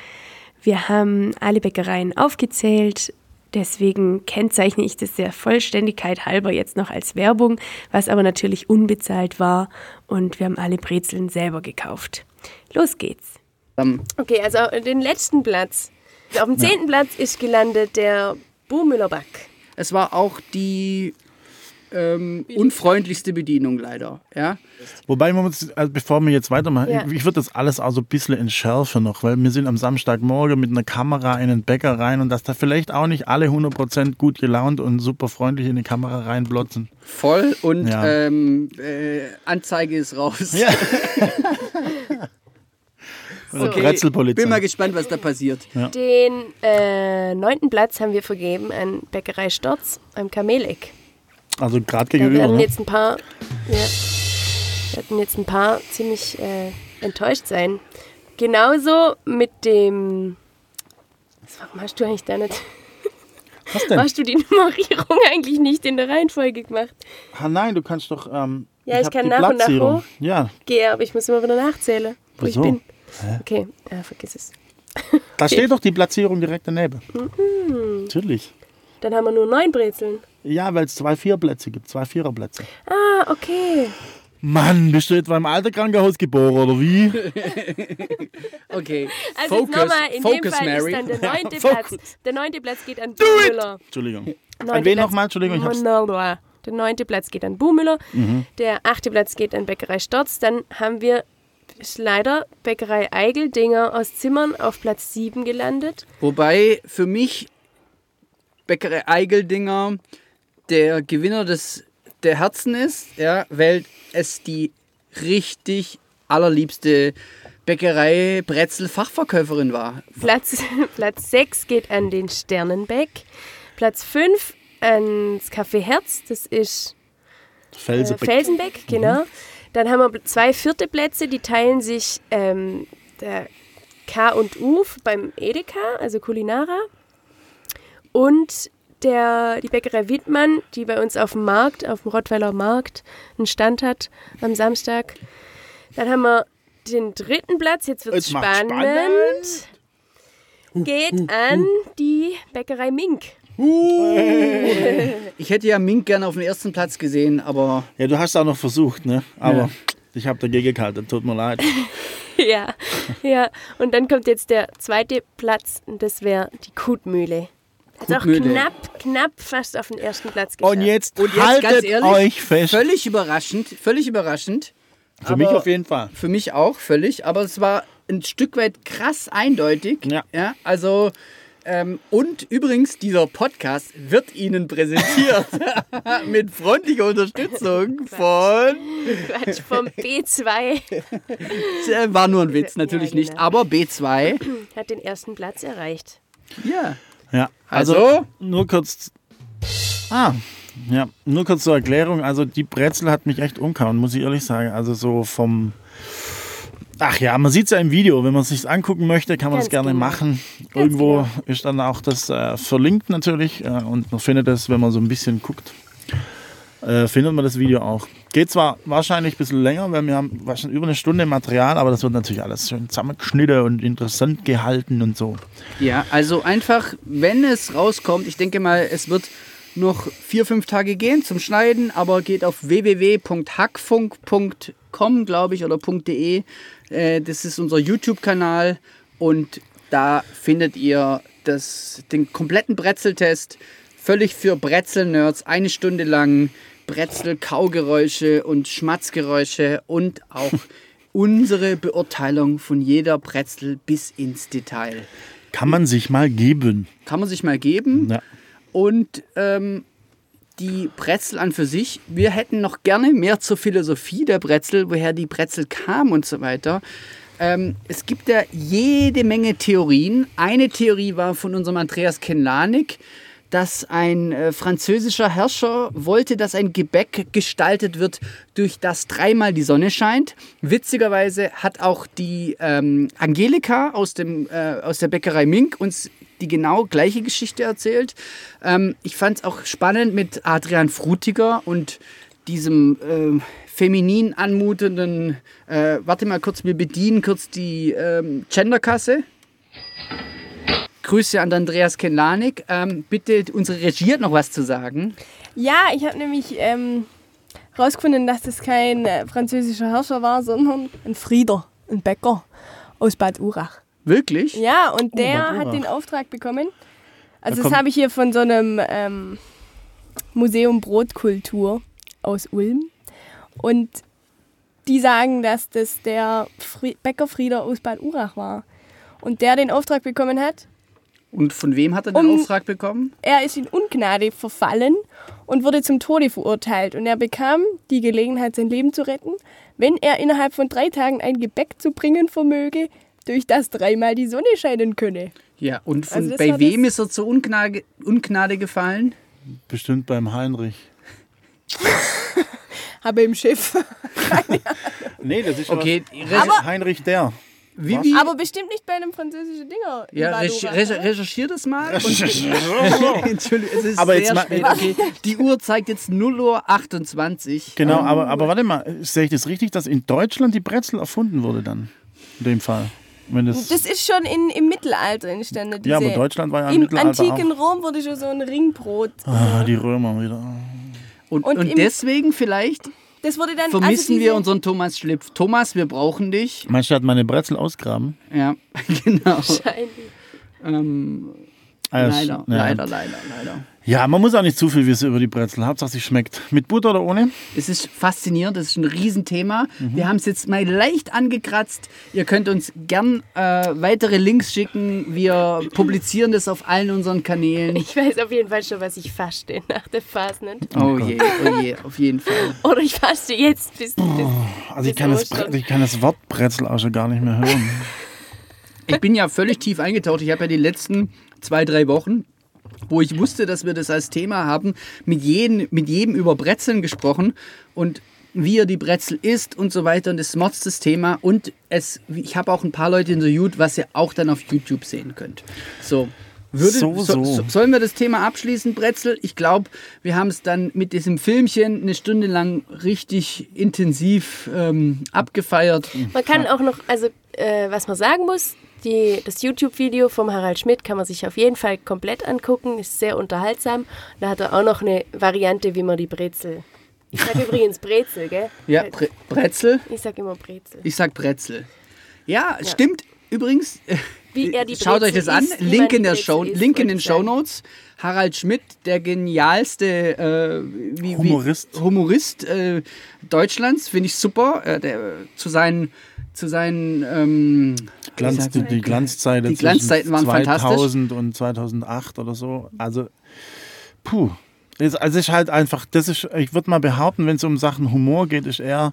Wir haben alle Bäckereien aufgezählt. Deswegen kennzeichne ich das der Vollständigkeit halber jetzt noch als Werbung, was aber natürlich unbezahlt war. Und wir haben alle Brezeln selber gekauft. Los geht's. Ähm, Okay, also den letzten Platz. Auf dem zehnten Platz ist gelandet der Buhmüller Back. Es war auch die ähm, unfreundlichste Bedienung leider. Ja? wobei, wir uns, also bevor wir jetzt weitermachen, Ja. ich, ich würde das alles auch so ein bisschen entschärfen noch, weil wir sind am Samstagmorgen mit einer Kamera in den Bäcker rein und dass da vielleicht auch nicht alle 100% gut gelaunt und super freundlich in die Kamera reinblotzen. Voll und Ja. ähm, äh, Anzeige ist raus. Ja. So. Brezelpolizei. Bin mal gespannt, was da passiert. Den äh, neunten Platz haben wir vergeben an Bäckerei Storz am Kameleck. Also gerade gegenüber. werden Ne? jetzt ein paar, ja, werden jetzt ein paar ziemlich äh, enttäuscht sein. Genauso mit dem. Was, warum hast du eigentlich da nicht? Was denn? Hast du die Nummerierung eigentlich nicht in der Reihenfolge gemacht? Ah, nein, du kannst doch. Ähm, Ja, ich hab kann nach und nach hoch. Ja, Gehe, aber ich muss immer wieder nachzählen, wo Wieso? ich bin. Okay, ja, vergiss es. da steht doch die Platzierung direkt daneben. Mhm. Natürlich. Dann haben wir nur neun Brezeln. Ja, weil es zwei Vierplätze gibt, zwei Viererplätze. Ah, okay. Mann, bist du etwa im alten Krankenhaus geboren oder wie? Okay. Also Focus, jetzt nochmal, in Focus, dem Fall Mary. ist dann der neunte. Platz. Der neunte Platz geht an Buhmüller. Entschuldigung. Neunte An wen Platz- nochmal? Entschuldigung, ich hab's. Der neunte Platz geht an Buhmüller. Mhm. Der achte Platz geht an Bäckerei Storz. Dann haben wir ist leider Bäckerei Eigeldinger aus Zimmern auf Platz 7 gelandet. Wobei für mich Bäckerei Eigeldinger der Gewinner des, der Herzen ist, ja, weil es die richtig allerliebste Bäckerei Brezel Fachverkäuferin war. Platz, Platz 6 geht an den Sternenbeck. Platz 5 ans Café Herz. Das ist äh, Felsebeck. Felsenbeck, genau. Dann haben wir zwei vierte Plätze, die teilen sich ähm, der K und U beim Edeka, also Kulinara. Und der, die Bäckerei Wittmann, die bei uns auf dem Markt, auf dem Rottweiler Markt, einen Stand hat am Samstag. Dann haben wir den dritten Platz, jetzt wird es macht's spannend. Geht an die Bäckerei Mink. Ich hätte ja Mink gerne auf dem ersten Platz gesehen, aber Ja, du hast auch noch versucht, ne? Aber Ja. ich habe dagegen gehalten, tut mir leid. Ja, ja. Und dann kommt jetzt der zweite Platz und das wäre die Kutmühle. Hat auch Kutmühle. knapp, knapp fast auf den ersten Platz geschafft. Und jetzt, Und jetzt haltet ganz ehrlich, euch fest. völlig überraschend, völlig überraschend. Für mich aber- auf jeden Fall. Für mich auch, völlig. Aber es war ein Stück weit krass eindeutig. Ja. ja also, ähm, und übrigens, dieser Podcast wird Ihnen präsentiert mit freundlicher Unterstützung von. Quatsch, vom B2 Äh, war nur ein Witz, natürlich Ja, nicht. genau. Aber B2, hat den ersten Platz erreicht. ja. Ja, also, Also? nur kurz. Ah, ja, nur kurz zur Erklärung. Also die Brezel hat mich echt umgehauen, muss ich ehrlich sagen. Also so vom. Ach ja, man sieht es ja im Video. Wenn man es sich angucken möchte, kann man es Ganz gerne genau. machen. Irgendwo genau. ist dann auch das äh, verlinkt natürlich. Äh, und man findet es, wenn man so ein bisschen guckt, äh, findet man das Video auch. Geht zwar wahrscheinlich ein bisschen länger, weil wir haben wahrscheinlich über eine Stunde Material, aber das wird natürlich alles schön zusammengeschnitten und interessant gehalten und so. Ja, also einfach, wenn es rauskommt, ich denke mal, es wird noch vier, fünf Tage gehen zum Schneiden, aber geht auf www.hackfunk.com, glaube ich, oder .de. Äh, das ist unser YouTube-Kanal und da findet ihr das, den kompletten Brezeltest, völlig für Brezel-Nerds, eine Stunde lang Brezel-Kaugeräusche und Schmatzgeräusche und auch unsere Beurteilung von jeder Brezel bis ins Detail. Kann man sich mal geben. Kann man sich mal geben. Ja. Und ähm, die Brezel an für sich, wir hätten noch gerne mehr zur Philosophie der Brezel, woher die Brezel kam und so weiter. Ähm, es gibt ja jede Menge Theorien. Eine Theorie war von unserem Andreas Kenlanik, dass ein äh, französischer Herrscher wollte, dass ein Gebäck gestaltet wird, durch das dreimal die Sonne scheint. Witzigerweise hat auch die ähm, Angelika aus, dem, äh, aus der Bäckerei Mink uns die genau gleiche Geschichte erzählt. Ähm, ich fand es auch spannend mit Adrian Frutiger und diesem äh, feminin anmutenden, äh, warte mal kurz, wir bedienen kurz die ähm, Genderkasse. Grüße an Andreas Kenlanik. Ähm, bitte, unsere Regie hat noch was zu sagen. Ja, ich habe nämlich ähm, rausgefunden, dass das kein äh, französischer Herrscher war, sondern ein Frieder, ein Bäcker aus Bad Urach. Wirklich? Ja, und der Bad hat den Auftrag bekommen. Da Also das kommt- habe ich hier von so einem ähm, Museum Brotkultur aus Ulm. Und die sagen, dass das der Fri Bäcker Frieder aus Bad Urach war. Und der den Auftrag bekommen hat, Und von wem hat er den Um- Auftrag bekommen? er ist in Ungnade verfallen und wurde zum Tode verurteilt. Und er bekam die Gelegenheit, sein Leben zu retten, wenn er innerhalb von drei Tagen ein Gebäck zu bringen vermöge, durch das dreimal die Sonne scheinen könne. Ja, und von, Also bei wem ist er zur Ungnade, Ungnade gefallen? Bestimmt beim Heinrich. Habe im Schiff. Nee, das ist Okay, aber aber Heinrich der. wie, wie, Aber bestimmt nicht bei einem französischen Dinger. in ja, Bad recher- Urach, recher- oder? recherchier das mal. Entschuldigung, es ist Aber sehr jetzt mal- spät. Okay, die Uhr zeigt jetzt 0 Uhr 28. Genau, aber, aber warte mal, sehe ich das richtig, dass in Deutschland die Brezel erfunden wurde dann? In dem Fall. Wenn das, Das ist schon in, im Mittelalter entstanden. ja, aber Deutschland war ja im, Im Mittelalter antiken auch. Rom wurde schon so ein Ringbrot. Ah, die Römer wieder. Und, und und im- deswegen vielleicht Das wurde dann. vermissen also diese, wir unseren Thomas Schlipf. Thomas, wir brauchen dich. Meinst du, hat meine Brezel ausgraben? Ja, genau. Wahrscheinlich. Ähm, ja, leider, ja. leider, leider, leider. Ja, man muss auch nicht zu viel wissen über die Brezel. Hauptsache, sie schmeckt. Mit Butter oder ohne? Es ist faszinierend, das ist ein Riesenthema. Mhm. Wir haben es jetzt mal leicht angekratzt. Ihr könnt uns gern äh, weitere Links schicken. Wir publizieren das auf allen unseren Kanälen. Ich weiß auf jeden Fall schon, was ich faste nach der Fasnet. Oh je, oh je, auf jeden Fall. Oder ich faste jetzt bis. bis Also ich kann, das, ich kann das Wort Brezel auch schon gar nicht mehr hören. Ich bin ja völlig tief eingetaucht. Ich habe ja die letzten zwei, drei Wochen, wo ich wusste, dass wir das als Thema haben, mit jedem, mit jedem über Brezeln gesprochen und wie er die Brezel isst und so weiter. Und es motzt das Thema. Und es, ich habe auch ein paar Leute interviewt, was ihr auch dann auf YouTube sehen könnt. So. Würde, So, so, so. so- sollen wir das Thema abschließen, Brezel? Ich glaube, wir haben es dann mit diesem Filmchen eine Stunde lang richtig intensiv ähm, abgefeiert. Man kann auch noch, also äh, was man sagen muss, die, das YouTube-Video vom Harald Schmidt kann man sich auf jeden Fall komplett angucken, ist sehr unterhaltsam. Da hat er auch noch eine Variante, wie man die Brezel. Ich sage übrigens Brezel, gell? Ja, Bre Brezel. Ich sage immer Brezel. Ich sag Brezel. Ja, stimmt. Übrigens, Wie die schaut euch das an. Link in, der Show, Link in den ich sagen. Shownotes. Harald Schmidt, der genialste äh, wie, Humorist. Wie, Humorist äh, Deutschlands, finde ich super. Äh, der, zu seinen, zu seinen ähm, Glanz, die, die Glanzzeiten, Die Glanzzeiten waren zwischen fantastisch. 2000 und 2008 oder so. Also, puh. Also ist halt einfach, das ist, ich würde mal behaupten, wenn es um Sachen Humor geht, ist er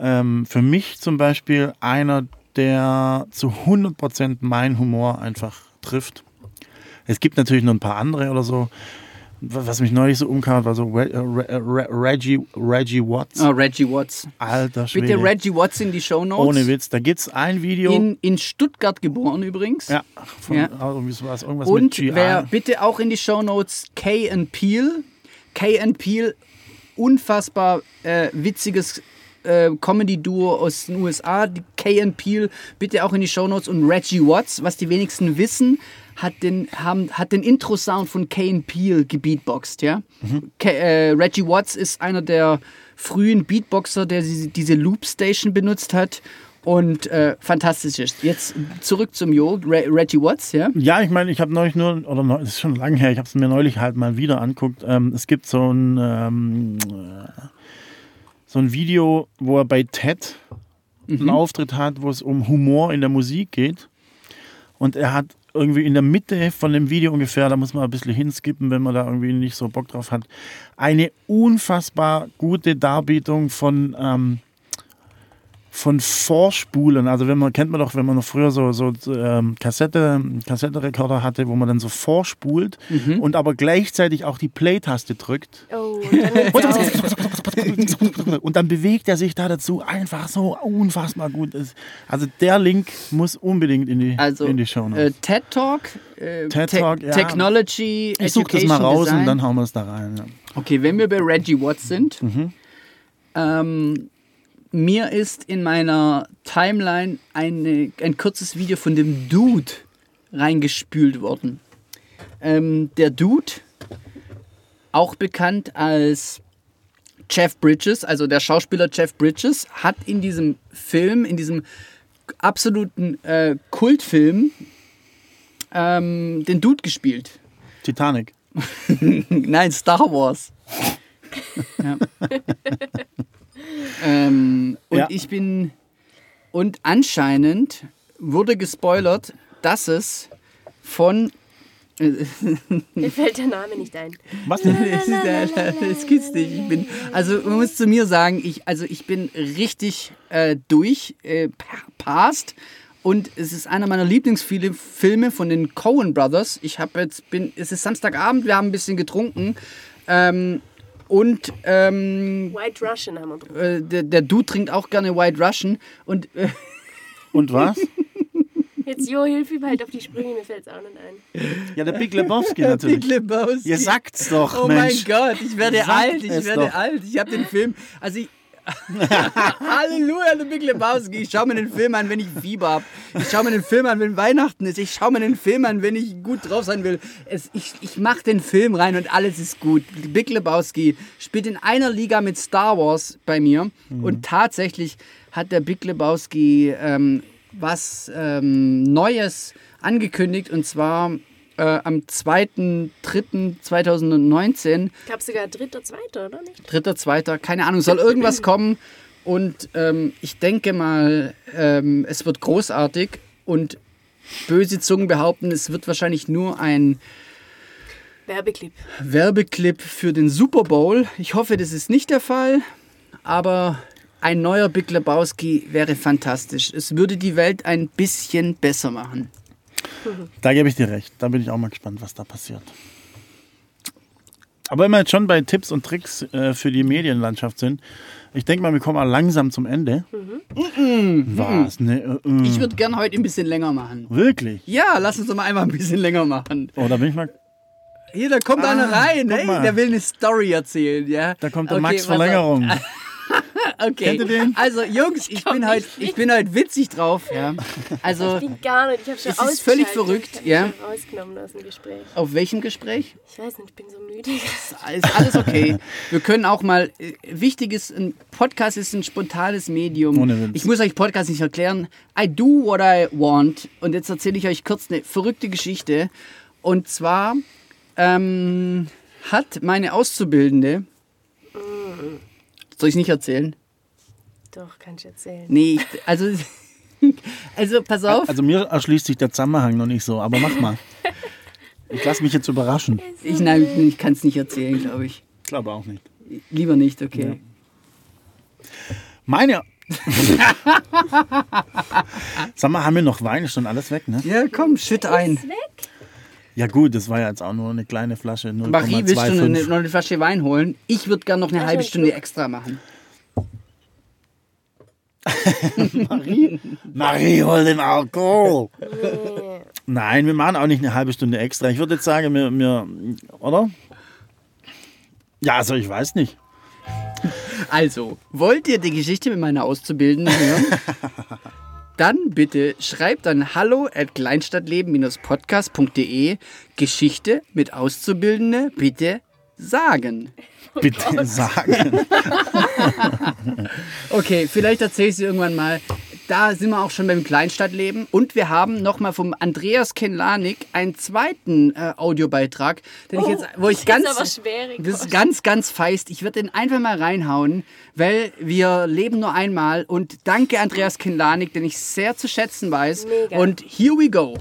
ähm, für mich zum Beispiel einer, der zu 100% mein Humor einfach trifft. Es gibt natürlich noch ein paar andere oder so. Was mich neulich so umkam, war so Re Re Re Reggie, Reggie Watts. Oh, Reggie Watts. Alter Schwede. Bitte Reggie Watts in die Show Notes. Ohne Witz. Da gibt es ein Video. In, in Stuttgart geboren übrigens. ja, von, Ja. irgendwie sowas, irgendwas mit Und GI. wer bitte auch in die Show Notes Kay and Peel. Kay and Peel, unfassbar äh, witziges äh, Comedy-Duo aus den USA. Kay and Peel, bitte auch in die Show Notes. Und Reggie Watts, was die wenigsten wissen, hat den, haben, hat den Intro-Sound von Kay and Peel gebeatboxt. Ja? Kay, äh, Reggie Watts ist einer der frühen Beatboxer, der diese Loop-Station benutzt hat. Und äh, fantastisch ist. Jetzt zurück zum Jo, Re Reggie Watts, ja? Ja, ich meine, ich habe neulich nur, oder neu, das ist schon lange her, ich habe es mir neulich halt mal wieder anguckt. Ähm, es gibt so ein, ähm, äh, so ein Video, wo er bei TED einen Auftritt hat, wo es um Humor in der Musik geht. Und er hat irgendwie in der Mitte von dem Video ungefähr, da muss man ein bisschen hinskippen, wenn man da irgendwie nicht so Bock drauf hat, eine unfassbar gute Darbietung von, ähm, von Vorspulen. Also wenn man, kennt man doch, wenn man noch früher so, so ähm, Kassette, Kassettenrekorder hatte, wo man dann so vorspult und aber gleichzeitig auch die Play-Taste drückt. Oh, und dann Und dann bewegt er sich da dazu einfach so unfassbar gut. Also der Link muss unbedingt in die, Also in die Show äh, TED Talk, äh, TED Te- Talk, ja. Technology, Ich suche das mal raus Design. und dann hauen wir es da rein. Ja. Okay, wenn wir bei Reggie Watts sind, Mhm. ähm, mir ist in meiner Timeline eine, ein kurzes Video von dem Dude reingespült worden. Ähm, der Dude, auch bekannt als Jeff Bridges, also der Schauspieler Jeff Bridges, hat in diesem Film, in diesem absoluten äh, Kultfilm, ähm, den Dude gespielt. Titanic. Nein, Star Wars. ja. ähm. Ich bin. Und anscheinend wurde gespoilert, dass es von. Mir fällt der Name nicht ein. Was denn? Es ist, äh, es gibt's nicht. Ich bin, also man muss zu mir sagen, ich, also ich bin richtig äh, durch, äh, past. Und es ist einer meiner Lieblingsfilme von den Coen Brothers. Ich habe jetzt bin, es ist Samstagabend, wir haben ein bisschen getrunken. Ähm, und ähm, White Russian haben wir drüber. äh, der, der Dude trinkt auch gerne White Russian. Und äh, Und was? Jetzt, Jo, hilf ihm halt auf die Sprünge, mir fällt es auch nicht ein. Ja, der Big Lebowski natürlich. Big Lebowski. Ihr sagt's doch, Oh Mensch. mein Gott, ich werde Sagt alt, ich werde doch. alt. Ich habe den Film, also ich, Halleluja, der Big Lebowski. Ich schaue mir den Film an, wenn ich Fieber habe. Ich schaue mir den Film an, wenn Weihnachten ist. Ich schaue mir den Film an, wenn ich gut drauf sein will. Es, ich ich mache den Film rein und alles ist gut. Big Lebowski spielt in einer Liga mit Star Wars bei mir. Und tatsächlich hat der Big Lebowski ähm, was ähm, Neues angekündigt. Und zwar äh, am 2.3.2019 Ich glaube sogar dritter, zweiter, oder nicht? dritter, zweiter, keine Ahnung, soll irgendwas kommen. Und ähm, ich denke mal, ähm, es wird großartig. Und böse Zungen behaupten, es wird wahrscheinlich nur ein Werbeclip. Werbeclip für den Super Bowl. Ich hoffe, das ist nicht der Fall. Aber ein neuer Big Lebowski wäre fantastisch. Es würde die Welt ein bisschen besser machen. Da gebe ich dir recht. Da bin ich auch mal gespannt, was da passiert. Aber wenn wir jetzt schon bei Tipps und Tricks äh, für die Medienlandschaft sind, ich denke mal, wir kommen mal langsam zum Ende. Was? Ne, äh, äh. Ich würde gern heute ein bisschen länger machen. Wirklich? Ja, lass uns doch mal einmal ein bisschen länger machen. Oh, da bin ich mal. Hier, da kommt einer rein, ey, der will eine Story erzählen, ja. Da kommt der Okay, Max. Verlängerung. Okay. Kennt ihr den? Also Jungs, ich bin heute, ich bin heute witzig drauf, ja. Also Ich bin gar nicht. Ich habe schon Es ist völlig verrückt, ich hab ja. rausgenommen aus dem Gespräch. auf welchem Gespräch? Ich weiß nicht, ich bin so müde. Ist alles okay. Wir können auch mal. äh, Wichtig ist, ein Podcast ist ein spontanes Medium. Ohne Witz. Ich muss euch Podcast nicht erklären. I do what I want. Und jetzt erzähle ich euch kurz eine verrückte Geschichte. Und zwar ähm, hat meine Auszubildende. Soll ich nicht erzählen? Doch, kann ich erzählen. Nee, ich, also. Also pass auf. Also mir erschließt sich der Zusammenhang noch nicht so, aber mach mal. Ich lasse mich jetzt überraschen. Ich, nein, ich kann es nicht erzählen, glaube ich. Ich glaube auch nicht. Lieber nicht, okay. Meine. Sag mal, haben wir noch Wein? Ist schon alles weg, ne? Ja, komm, schütt ein. Ist weg? Ja gut, das war ja jetzt auch nur eine kleine Flasche. Marie, willst du eine, 0,25. noch eine Flasche Wein holen? Ich würde gerne noch eine halbe Stunde extra machen. Marie, Marie, hol den Alkohol. Nein, wir machen auch nicht eine halbe Stunde extra. Ich würde jetzt sagen, wir, wir, oder? Ja, also ich weiß nicht. Also, wollt ihr die Geschichte mit meiner Auszubildenden hören? Dann bitte schreibt an hallo at kleinstadtleben-podcast.de Geschichte mit Auszubildende bitte sagen. Bitte sagen. Okay, vielleicht erzähle ich sie irgendwann mal. Da sind wir auch schon beim Kleinstadtleben. Und wir haben nochmal vom Andreas Kenlanik einen zweiten äh, Audiobeitrag, den ich jetzt, wo ich Oh, das ganz, ist das ist ganz, ganz feist. Ich würde den einfach mal reinhauen, weil wir leben nur einmal. Und danke Andreas Kenlanik, den ich sehr zu schätzen weiß. Mega. Und here we go.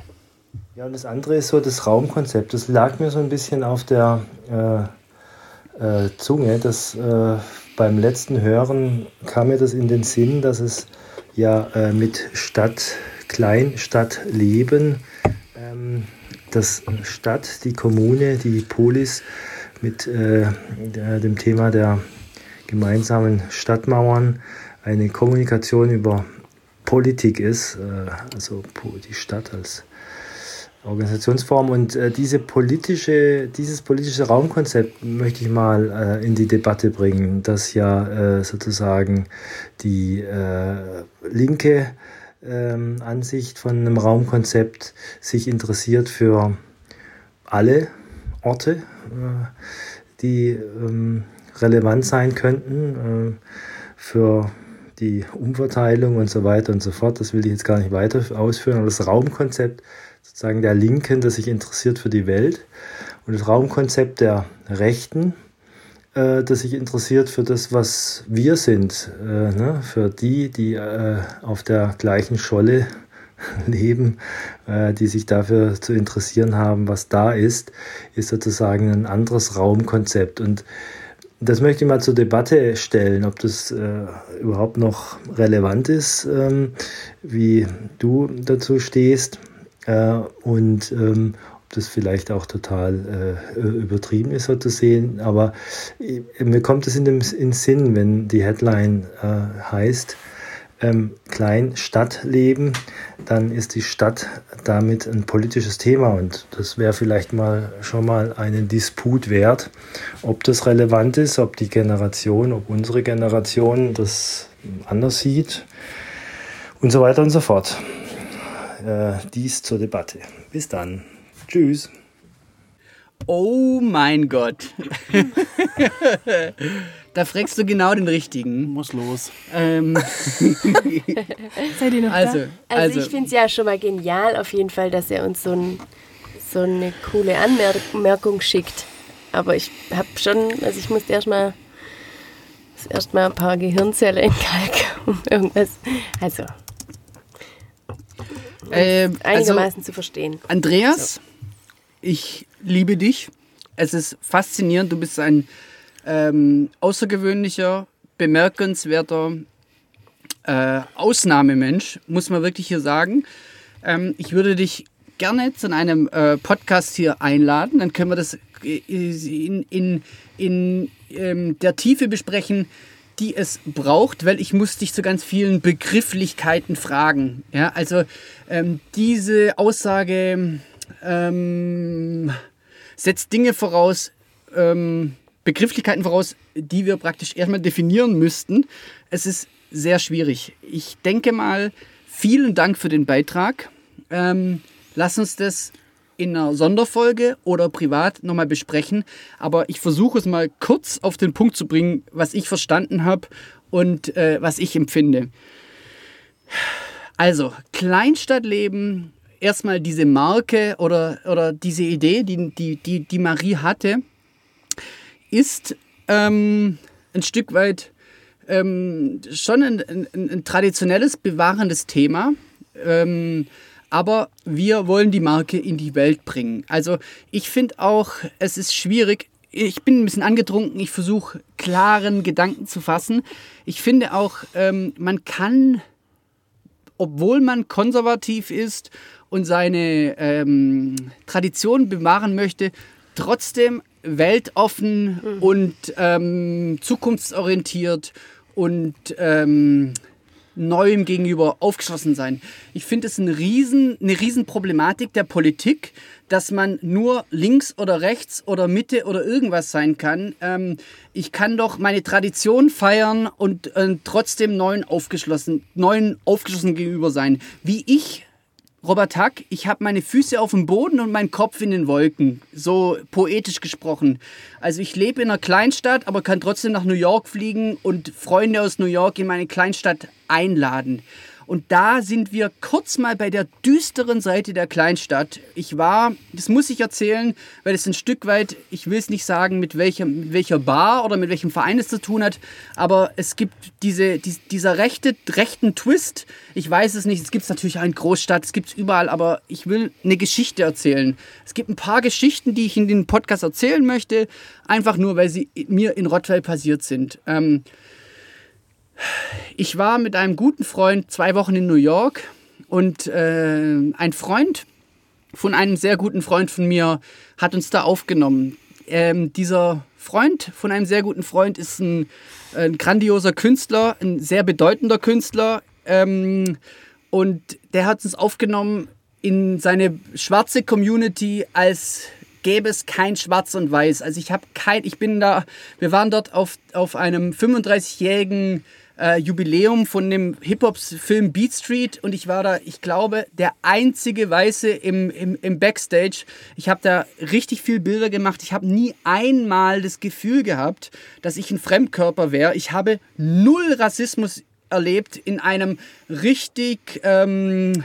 Ja, und das andere ist so das Raumkonzept. Das lag mir so ein bisschen auf der äh, äh, Zunge. Das, äh, beim letzten Hören kam mir das in den Sinn, dass es ja äh, mit Stadt, Kleinstadtleben, ähm, das Stadt, die Kommune, die Polis mit äh, der, dem Thema der gemeinsamen Stadtmauern eine Kommunikation über Politik ist, äh, also die Stadt als Organisationsform und äh, diese politische, dieses politische Raumkonzept möchte ich mal äh, in die Debatte bringen, dass ja äh, sozusagen die äh, linke ähm, Ansicht von einem Raumkonzept sich interessiert für alle Orte, äh, die ähm, relevant sein könnten äh, für die Umverteilung und so weiter und so fort. Das will ich jetzt gar nicht weiter ausführen. Aber das Raumkonzept sozusagen der Linken, das sich interessiert für die Welt und das Raumkonzept der Rechten, äh, das sich interessiert für das, was wir sind, äh, ne? für die, die äh, auf der gleichen Scholle leben, äh, die sich dafür zu interessieren haben, was da ist, ist sozusagen ein anderes Raumkonzept. Und das möchte ich mal zur Debatte stellen, ob das äh, überhaupt noch relevant ist, ähm, wie du dazu stehst und ähm, ob das vielleicht auch total äh, übertrieben ist, so zu sehen. Aber äh, mir kommt es in dem in Sinn, wenn die Headline äh, heißt, ähm, Klein-Stadtleben, dann ist die Stadt damit ein politisches Thema und das wäre vielleicht mal schon mal einen Disput wert, ob das relevant ist, ob die Generation, ob unsere Generation das anders sieht und so weiter und so fort. Äh, dies zur Debatte. Bis dann. Tschüss. Oh mein Gott. da fragst du genau den richtigen. Muss los. Ähm, Seid ihr noch also, da? Also, also, ich finde es ja schon mal genial auf jeden Fall, dass er uns so, ein, so eine coole Anmerkung schickt. Aber ich habe schon, also ich musste erstmal erstmal ein paar Gehirnzellen in Kalk, um irgendwas, also ähm, also einigermaßen zu verstehen. Andreas, ich liebe dich. Es ist faszinierend. Du bist ein ähm, außergewöhnlicher, bemerkenswerter äh, Ausnahmemensch, muss man wirklich hier sagen. Ähm, ich würde dich gerne zu einem äh, Podcast hier einladen. Dann können wir das in, in, in ähm, der Tiefe besprechen, die es braucht, weil ich muss dich zu ganz vielen Begrifflichkeiten fragen. Ja, also ähm, diese Aussage ähm, setzt Dinge voraus, ähm, Begrifflichkeiten voraus, die wir praktisch erstmal definieren müssten. Es ist sehr schwierig. Ich denke mal, vielen Dank für den Beitrag. Ähm, lass uns das in einer Sonderfolge oder privat nochmal besprechen. Aber ich versuche es mal kurz auf den Punkt zu bringen, was ich verstanden habe und äh, was ich empfinde. Also, Kleinstadtleben, erstmal diese Marke oder, oder diese Idee, die, die, die, die Marie hatte, ist ähm, ein Stück weit ähm, schon ein, ein, ein traditionelles, bewahrendes Thema. Ähm, aber wir wollen die Marke in die Welt bringen. Also ich finde auch, es ist schwierig. Ich bin ein bisschen angetrunken, ich versuche klaren Gedanken zu fassen. Ich finde auch, ähm, man kann, obwohl man konservativ ist und seine ähm, Tradition bewahren möchte, trotzdem weltoffen und ähm, zukunftsorientiert und ähm, Neuem gegenüber aufgeschlossen sein. Ich finde es ein riesen, eine Riesenproblematik der Politik, dass man nur links oder rechts oder Mitte oder irgendwas sein kann. Ähm, ich kann doch meine Tradition feiern und äh, trotzdem neuen aufgeschlossen, neuen aufgeschlossen gegenüber sein. Wie ich Robert Hack, ich habe meine Füße auf dem Boden und meinen Kopf in den Wolken. So poetisch gesprochen. Also ich lebe in einer Kleinstadt, aber kann trotzdem nach New York fliegen und Freunde aus New York in meine Kleinstadt einladen. Und da sind wir kurz mal bei der düsteren Seite der Kleinstadt. Ich war, das muss ich erzählen, weil es ein Stück weit, ich will es nicht sagen, mit, welchem, mit welcher Bar oder mit welchem Verein es zu tun hat, aber es gibt diese, die, dieser rechte, rechten Twist. Ich weiß es nicht, es gibt es natürlich auch in Großstadt, es gibt es überall, aber ich will eine Geschichte erzählen. Es gibt ein paar Geschichten, die ich in den Podcast erzählen möchte, einfach nur, weil sie mir in Rottweil passiert sind. Ähm, ich war mit einem guten Freund zwei Wochen in New York und äh, ein Freund von einem sehr guten Freund von mir hat uns da aufgenommen. Ähm, dieser Freund von einem sehr guten Freund ist ein, ein grandioser Künstler, ein sehr bedeutender Künstler ähm, und der hat uns aufgenommen in seine schwarze Community als gäbe es kein Schwarz und Weiß. Also ich habe kein, ich bin da, wir waren dort auf, auf einem 35-jährigen äh, Jubiläum von dem Hip-Hop-Film Beat Street und ich war da, ich glaube, der einzige Weiße im, im, im Backstage. Ich habe da richtig viel Bilder gemacht. Ich habe nie einmal das Gefühl gehabt, dass ich ein Fremdkörper wäre. Ich habe null Rassismus erlebt in einem richtig... Ähm,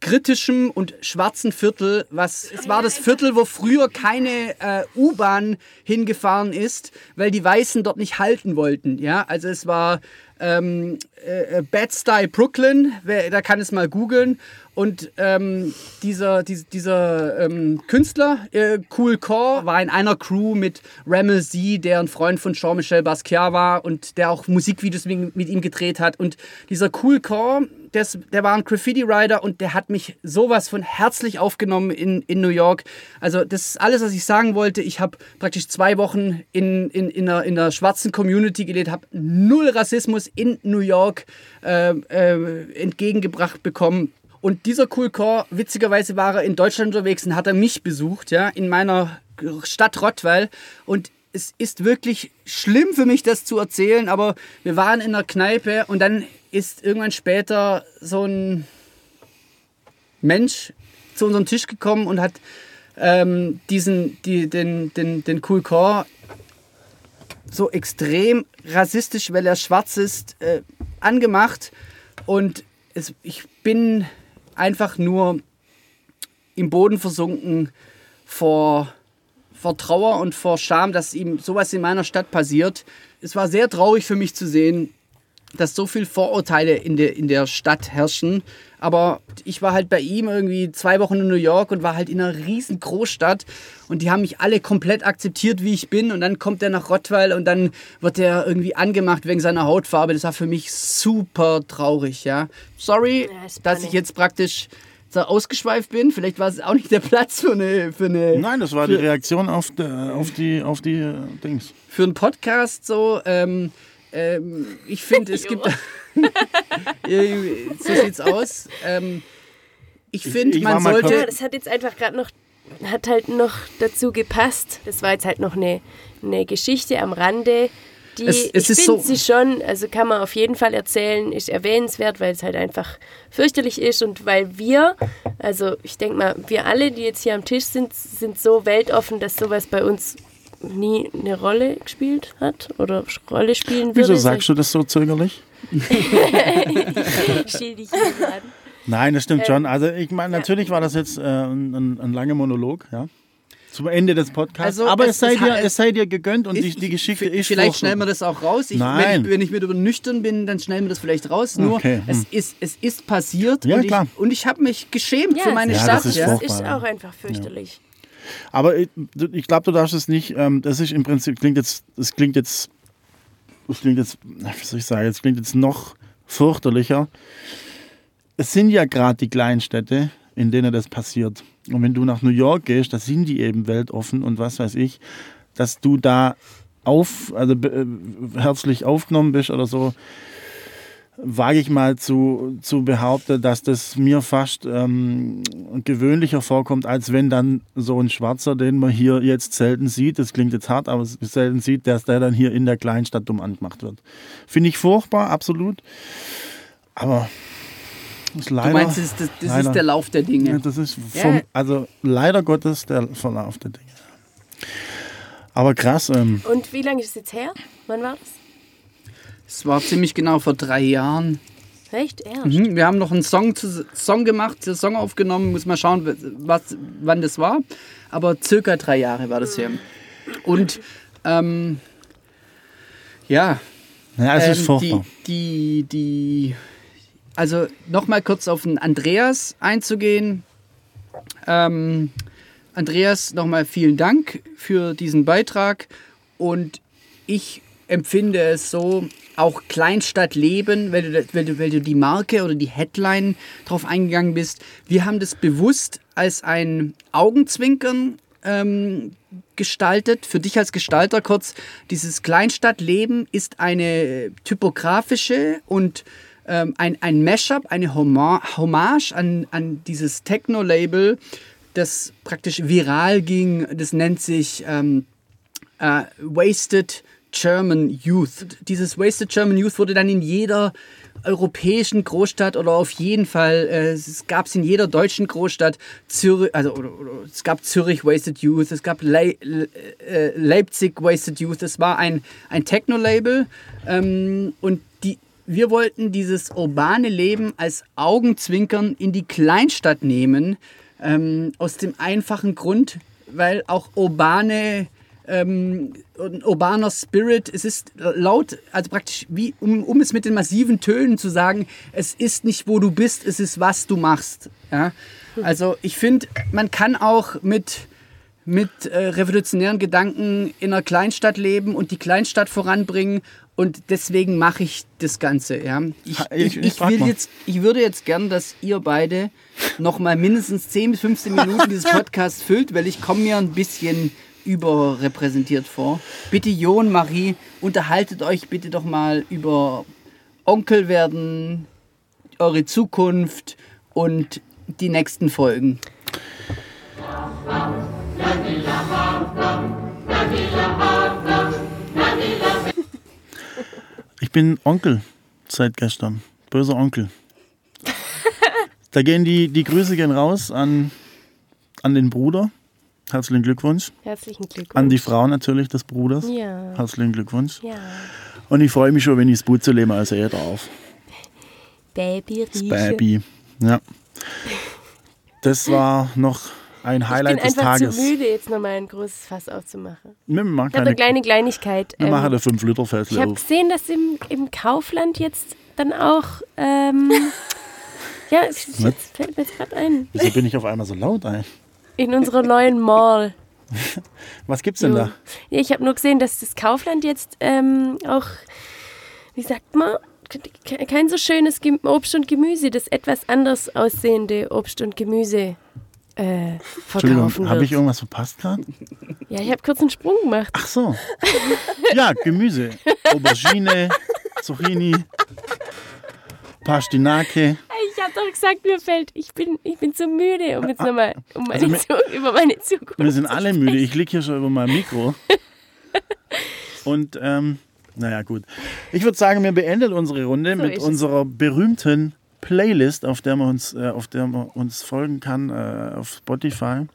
kritischem und schwarzen Viertel, was es war das Viertel, wo früher keine äh, U-Bahn hingefahren ist, weil die Weißen dort nicht halten wollten. Ja, also es war ähm, äh, Bad Style Brooklyn, wer, da kann es mal googeln. Und ähm, dieser, dieser, dieser ähm, Künstler, äh, Cool Core, war in einer Crew mit Ramel Z, der ein Freund von Jean-Michel Basquiat war und der auch Musikvideos mit, mit ihm gedreht hat. Und dieser Cool Core, des, der war ein Graffiti-Rider und der hat mich sowas von herzlich aufgenommen in, in New York. Also das ist alles, was ich sagen wollte. Ich habe praktisch zwei Wochen in, in, in, einer, in einer schwarzen Community gelebt, habe null Rassismus in New York äh, äh, entgegengebracht bekommen. Und dieser Cool Core, witzigerweise war er in Deutschland unterwegs und hat er mich besucht, ja, in meiner Stadt Rottweil. Und es ist wirklich schlimm für mich, das zu erzählen, aber wir waren in einer Kneipe und dann ist irgendwann später so ein Mensch zu unserem Tisch gekommen und hat ähm, diesen, die, den, den, den Cool Core so extrem rassistisch, weil er schwarz ist, äh, angemacht. Und es, ich bin einfach nur im Boden versunken vor, vor Trauer und vor Scham, dass ihm sowas in meiner Stadt passiert. Es war sehr traurig für mich zu sehen, dass so viel Vorurteile in der, in der Stadt herrschen. Aber ich war halt bei ihm irgendwie zwei Wochen in New York und war halt in einer riesen Großstadt und die haben mich alle komplett akzeptiert, wie ich bin. Und dann kommt er nach Rottweil und dann wird er irgendwie angemacht wegen seiner Hautfarbe. Das war für mich super traurig, ja. Sorry, Ja, dass ich jetzt praktisch so ausgeschweift bin. Vielleicht war es auch nicht der Platz für eine, für eine Nein, das war die Reaktion auf, der, auf die, auf die äh, Dings. für einen Podcast so. Ähm, ähm, ich finde, es gibt. so sieht's aus. Ähm, ich finde, man sollte. Ja, das hat jetzt einfach gerade noch, hat halt noch dazu gepasst. Das war jetzt halt noch eine, eine Geschichte am Rande, die Es- es ich finde so- sie schon, also kann man auf jeden Fall erzählen, ist erwähnenswert, weil es halt einfach fürchterlich ist und weil wir, also ich denke mal, wir alle, die jetzt hier am Tisch sind, sind so weltoffen, dass sowas bei uns nie eine Rolle gespielt hat oder Rolle spielen würde. Wieso sagst du das so zögerlich? Dich an. Nein, das stimmt schon. Also ich meine, natürlich war das jetzt äh, ein, ein, ein langer Monolog, ja. Zum Ende des Podcasts. Also, Aber es- es, sei es dir, hat- es sei dir gegönnt und die, Ich- die Geschichte ist Vielleicht schnellen wir das auch raus. Ich, Nein. Wenn, ich, wenn ich mir darüber nüchtern bin, dann schnellen wir das vielleicht raus. Nur, Okay, es, hm. ist, es ist passiert Ja, und klar. ich, und ich habe mich geschämt Ja, für meine es Ja, Stadt. das ist ja. furchtbar. ist ja. auch einfach fürchterlich. Aber ich, ich glaube, du darfst es nicht. Ähm, das ist im Prinzip klingt jetzt. Das klingt jetzt. Das klingt jetzt. Wie soll ich sagen? Es klingt jetzt noch fürchterlicher. Es sind ja gerade die Kleinstädte in denen das passiert. Und wenn du nach New York gehst, da sind die eben weltoffen und was weiß ich, dass du da auf, also äh, herzlich aufgenommen bist oder so, wage ich mal zu, zu behaupten, dass das mir fast ähm, gewöhnlicher vorkommt, als wenn dann so ein Schwarzer, den man hier jetzt selten sieht, das klingt jetzt hart, aber selten sieht, dass der dann hier in der Kleinstadt dumm angemacht wird. Finde ich furchtbar, absolut. Aber ist leider, du meinst, das, das, das leider, ist der Lauf der Dinge. Ja, das ist vom, Ja. also leider Gottes der Verlauf der Dinge. Aber krass, ähm, Und wie lange ist es jetzt her? Wann war das? Es war ziemlich genau vor drei Jahren. Echt? Ernst? Mhm, Wir haben noch einen Song, zu, Song gemacht, den Song aufgenommen, muss mal schauen, was, wann das war. Aber circa drei Jahre war das her. Und ähm, ja, ja, es ist ähm, furchtbar. die, die, die, also nochmal kurz auf den Andreas einzugehen. Ähm, Andreas, nochmal vielen Dank für diesen Beitrag und ich empfinde es so, auch Kleinstadtleben, weil du, weil, du, weil du die Marke oder die Headline drauf eingegangen bist. Wir haben das bewusst als ein Augenzwinkern ähm, gestaltet. Für dich als Gestalter kurz, dieses Kleinstadtleben ist eine typografische und ähm, ein, ein Mashup, eine Hommage an, an dieses Techno-Label, das praktisch viral ging. Das nennt sich ähm, äh, Wasted German Youth. Dieses Wasted German Youth wurde dann in jeder europäischen Großstadt oder auf jeden Fall, äh, es gab es in jeder deutschen Großstadt, Zürich, also oder, oder, es gab Zürich Wasted Youth, es gab Le Le äh, Leipzig Wasted Youth, es war ein, ein Techno-Label ähm, und die, wir wollten dieses urbane Leben als Augenzwinkern in die Kleinstadt nehmen, ähm, aus dem einfachen Grund, weil auch urbane ähm, urbaner Spirit. Es ist laut, also praktisch wie, um, um es mit den massiven Tönen zu sagen, es ist nicht, wo du bist, es ist, was du machst. Ja? Also ich finde, man kann auch mit, mit äh, revolutionären Gedanken in einer Kleinstadt leben und die Kleinstadt voranbringen. Und deswegen mache ich das Ganze. Ja? Ich, ich- ich, ich will mal. jetzt, ich würde jetzt gern, dass ihr beide noch mal mindestens 10 bis 15 Minuten dieses Podcast füllt, weil ich komme mir ein bisschen überrepräsentiert vor. Bitte Jon, Marie, unterhaltet euch bitte doch mal über Onkel werden, eure Zukunft und die nächsten Folgen. Ich bin Onkel seit gestern. Böser Onkel. Da gehen die, die Grüße gehen raus an, an den Bruder. Herzlichen Glückwunsch. Herzlichen Glückwunsch. An die Frau natürlich des Bruders. Ja. Herzlichen Glückwunsch. Ja. Und ich freue mich schon, wenn ich das Putzleben als er darf. Baby Das Rieche. Baby. Ja. Das war noch ein Ich bin Highlight des einfach Tages. zu müde, jetzt nochmal ein großes Fass aufzumachen. Wir machen Ich habe eine keine, kleine Kleinigkeit. wir ähm, machen eine 5 Liter ich Fässle habe gesehen, dass im, im Kaufland jetzt dann auch. Ähm, ja, es fällt mir jetzt gerade ein. Wieso bin ich auf einmal so laut ein? In unserer neuen Mall. Was gibt's denn da? Ja, ich habe nur gesehen, dass das Kaufland jetzt ähm, auch, wie sagt man, ke- kein so schönes Obst und Gemüse, das etwas anders aussehende Obst und Gemüse äh, verkaufen Entschuldigung, habe ich irgendwas verpasst gerade? Ja, ich habe kurz einen Sprung gemacht. Ach so. Ja, Gemüse. Aubergine, Zucchini, Pastinake. Ich habe doch gesagt, mir fällt, ich bin, ich bin zu müde, um jetzt nochmal um meine Also mir- Zu- über meine Zukunft Wir sind alle müde. Ich liege hier schon über mein Mikro. Und, ähm, naja, gut. Ich würde sagen, wir beenden unsere Runde So mit unserer berühmten Playlist, auf der man uns, äh, auf der man uns folgen kann, äh, auf Spotify.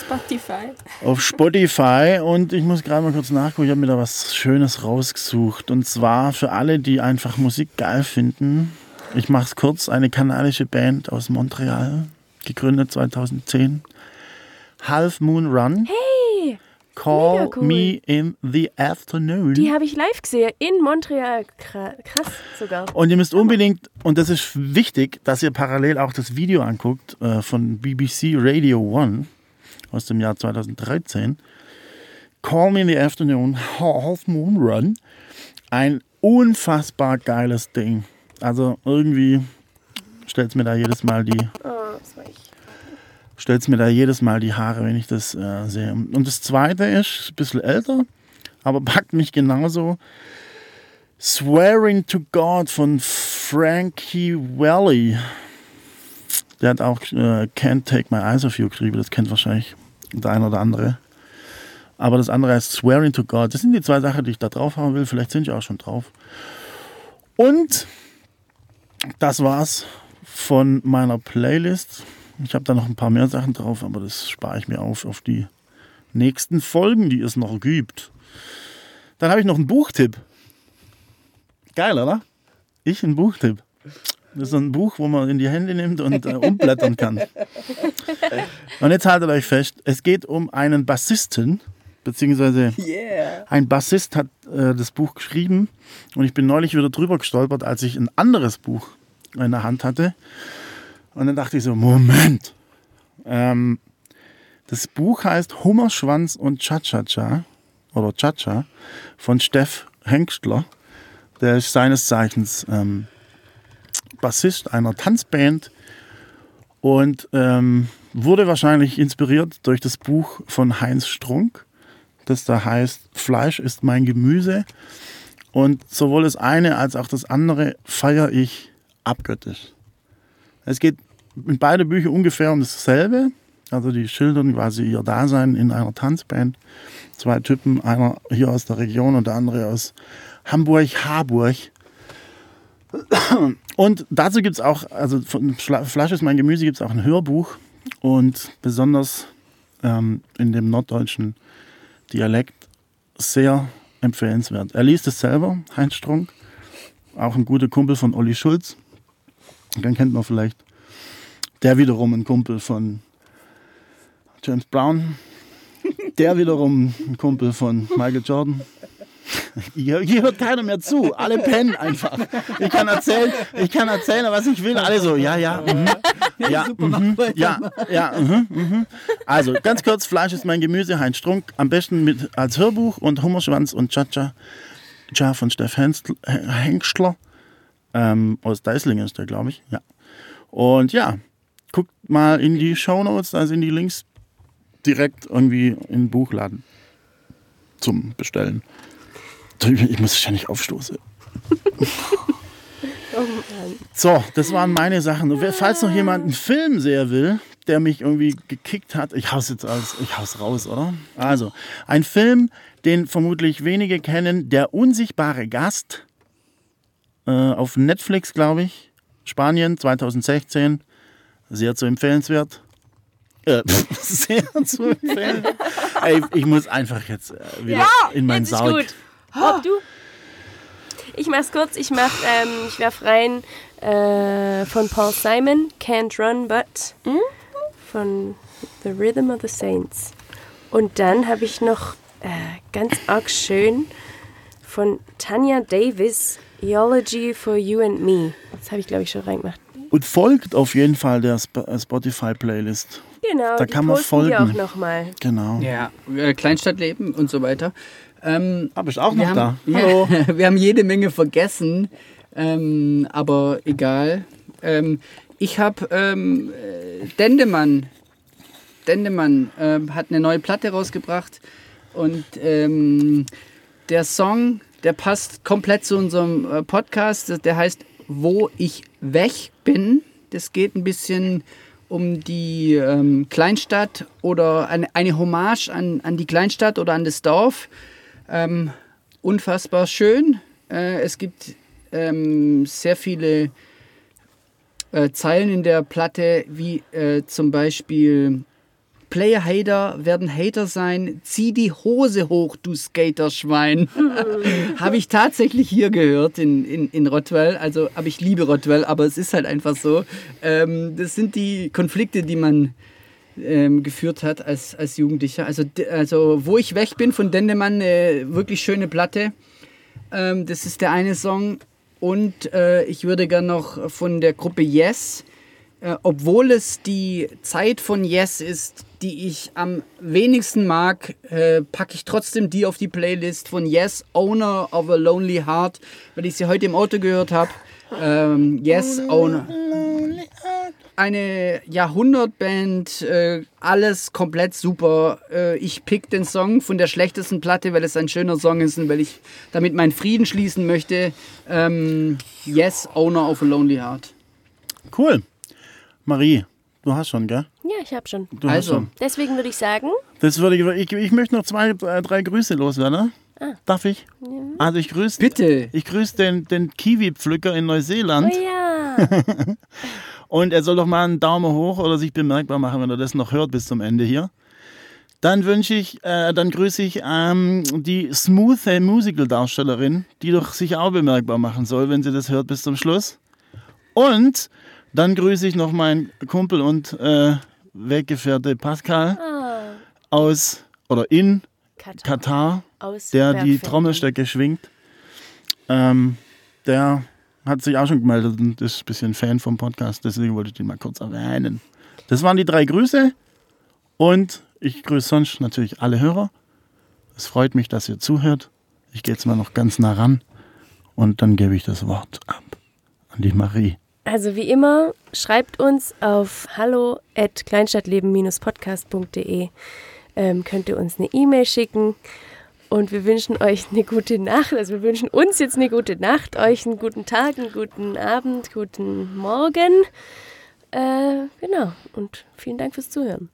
Spotify. Auf Spotify und ich muss gerade mal kurz nachgucken, ich habe mir da was Schönes rausgesucht. Und zwar für alle, die einfach Musik geil finden. Ich mache es kurz, eine kanadische Band aus Montreal, gegründet 2010. Half Moon Run. Hey, Call cool. Me in the Afternoon. die habe ich live gesehen, in Montreal. Kra- Krass sogar. Und ihr müsst unbedingt, und das ist wichtig, dass ihr parallel auch das Video anguckt äh, von BBC Radio One aus dem Jahr 2013. Call Me in the Afternoon, Half Moon Run. Ein unfassbar geiles Ding. Also irgendwie stellt es mir da jedes Mal die Oh, stellt es mir da jedes Mal die Haare, wenn ich das äh, sehe. Und das zweite ist ein bisschen älter, aber packt mich genauso. Swearing to God von Frankie Valli. Der hat auch äh, Can't Take My Eyes Off You geschrieben, das kennt wahrscheinlich der eine oder andere. Aber das andere heißt Swearing to God. Das sind die zwei Sachen, die ich da drauf haben will. Vielleicht sind die auch schon drauf. Und das war's von meiner Playlist. Ich habe da noch ein paar mehr Sachen drauf, aber das spare ich mir auf auf die nächsten Folgen, die es noch gibt. Dann habe ich noch einen Buchtipp. Geil, oder? Ich ein Buchtipp. Das ist ein Buch, wo man in die Hände nimmt und äh, umblättern kann. Und jetzt haltet euch fest, es geht um einen Bassisten, beziehungsweise ein Bassist hat äh, das Buch geschrieben und ich bin neulich wieder drüber gestolpert, als ich ein anderes Buch in der Hand hatte. Und dann dachte ich so, Moment. Ähm, das Buch heißt Hummerschwanz und Cha-Cha-Cha oder Cha-Cha von Steff Hengstler. Der ist seines Zeichens ähm, Bassist einer Tanzband und ähm, wurde wahrscheinlich inspiriert durch das Buch von Heinz Strunk, das da heißt Fleisch ist mein Gemüse. Und sowohl das eine als auch das andere feiere ich abgöttisch. Es geht in beide Bücher ungefähr um dasselbe. Also die schildern quasi ihr Dasein in einer Tanzband. Zwei Typen, einer hier aus der Region und der andere aus Hamburg-Harburg. Und dazu gibt es auch, also von Fleisch ist mein Gemüse gibt es auch ein Hörbuch. Und besonders ähm, in dem norddeutschen Dialekt sehr empfehlenswert. Er liest es selber, Heinz Strunk, auch ein guter Kumpel von Olli Schulz. Den kennt man vielleicht. Der wiederum ein Kumpel von James Brown. Der wiederum ein Kumpel von Michael Jordan. Hier, hier hört keiner mehr zu. Alle pennen einfach. Ich kann erzählen, ich kann erzählen, was ich will. Alle so, ja, ja, mhm, ja, mhm, ja, ja, mhm, mhm. Also ganz kurz: Fleisch ist mein Gemüse. Heinz Strunk. Am besten mit als Hörbuch und Hummerschwanz und Cha-Cha. Cha von Steff Hengstler. Ähm, aus Deislingen ist der, glaube ich. Ja. Und ja, guckt mal in die Shownotes, da sind die Links direkt irgendwie im Buchladen zum Bestellen. Ich muss ja nicht aufstoßen. So, das waren meine Sachen. Falls noch jemand einen Film sehen will, der mich irgendwie gekickt hat, ich hau's jetzt aus, ich hau's raus, oder? Also, ein Film, den vermutlich wenige kennen, Der unsichtbare Gast, äh, auf Netflix, glaube ich, Spanien 2016, sehr zu empfehlenswert. Äh, sehr zu empfehlen. Ey, ich muss einfach jetzt äh, wieder in meinen Sarg. gut. Ob du? Ich mach's kurz. Ich mach, ähm, ich werf rein äh, von Paul Simon, Can't Run But von The Rhythm of the Saints. Und dann habe ich noch äh, ganz arg schön von Tanya Davis, Theology for You and Me. Das habe ich, glaube ich, schon reingemacht. Und folgt auf jeden Fall der Sp äh, Spotify-Playlist. Genau, Da die kann man posten wir folgen. auch nochmal. Genau. Ja, äh, Kleinstadtleben und so weiter. Ähm, Aber ist auch noch wir da. haben, Hallo. Ja, wir haben jede Menge vergessen, ähm, aber egal. Ähm, ich habe ähm, äh, Dendemann. Dendemann ähm, hat eine neue Platte rausgebracht und ähm, der Song, der passt komplett zu unserem äh, Podcast. Der heißt Wo ich weg bin. Das geht ein bisschen um die ähm, Kleinstadt oder eine, eine Hommage an, an die Kleinstadt oder an das Dorf. Ähm, unfassbar schön. Äh, es gibt ähm, sehr viele äh, Zeilen in der Platte, wie äh, zum Beispiel Player-Hater werden Hater sein. Zieh die Hose hoch, du Skaterschwein. habe ich tatsächlich hier gehört in, in, in Rottweil. Also, aber ich liebe Rottweil, aber es ist halt einfach so. Ähm, das sind die Konflikte, die man ähm, geführt hat als, als Jugendlicher. Also, also, wo ich weg bin von Dendemann, eine wirklich schöne Platte. Ähm, das ist der eine Song. Und äh, ich würde gern noch von der Gruppe Yes, äh, obwohl es die Zeit von Yes ist, die ich am wenigsten mag, äh, packe ich trotzdem die auf die Playlist von Yes, Owner of a Lonely Heart, weil ich sie heute im Auto gehört habe. Ähm, yes, Owner. Eine Jahrhundertband, äh, alles komplett super. Äh, ich pick den Song von der schlechtesten Platte, weil es ein schöner Song ist und weil ich damit meinen Frieden schließen möchte. Ähm, yes, Owner of a Lonely Heart. Cool. Marie, du hast schon, gell? Ja, ich habe schon. Du hast Also. schon. Deswegen würde ich sagen, Das würde ich, ich, ich möchte noch zwei, äh, drei Grüße loswerden. Darf ich? Also ich grüße Bitte. ich grüße den, den Kiwi-Pflücker in Neuseeland oh ja, und er soll doch mal einen Daumen hoch oder sich bemerkbar machen, wenn er das noch hört bis zum Ende hier. Dann wünsche ich, äh, dann grüße ich ähm, die Smooth Musical-Darstellerin, die doch sich auch bemerkbar machen soll, wenn sie das hört bis zum Schluss. Und dann grüße ich noch meinen Kumpel und äh, Weggefährte Pascal aus oder in Katar. Katar, Aus der die. Trommelstöcke schwingt. Ähm, der hat sich auch schon gemeldet und ist ein bisschen Fan vom Podcast, deswegen wollte ich den mal kurz erwähnen. Das waren die drei Grüße und ich grüße sonst natürlich alle Hörer. Es freut mich, dass ihr zuhört. Ich gehe jetzt mal noch ganz nah ran und dann gebe ich das Wort ab an die Marie. Also wie immer, schreibt uns auf hallo at kleinstadtleben-podcast.de. Ähm, könnt ihr uns eine E-Mail schicken und wir wünschen euch eine gute Nacht. Also wir wünschen uns jetzt eine gute Nacht, euch einen guten Tag, einen guten Abend, guten Morgen. Äh, genau. Und vielen Dank fürs Zuhören.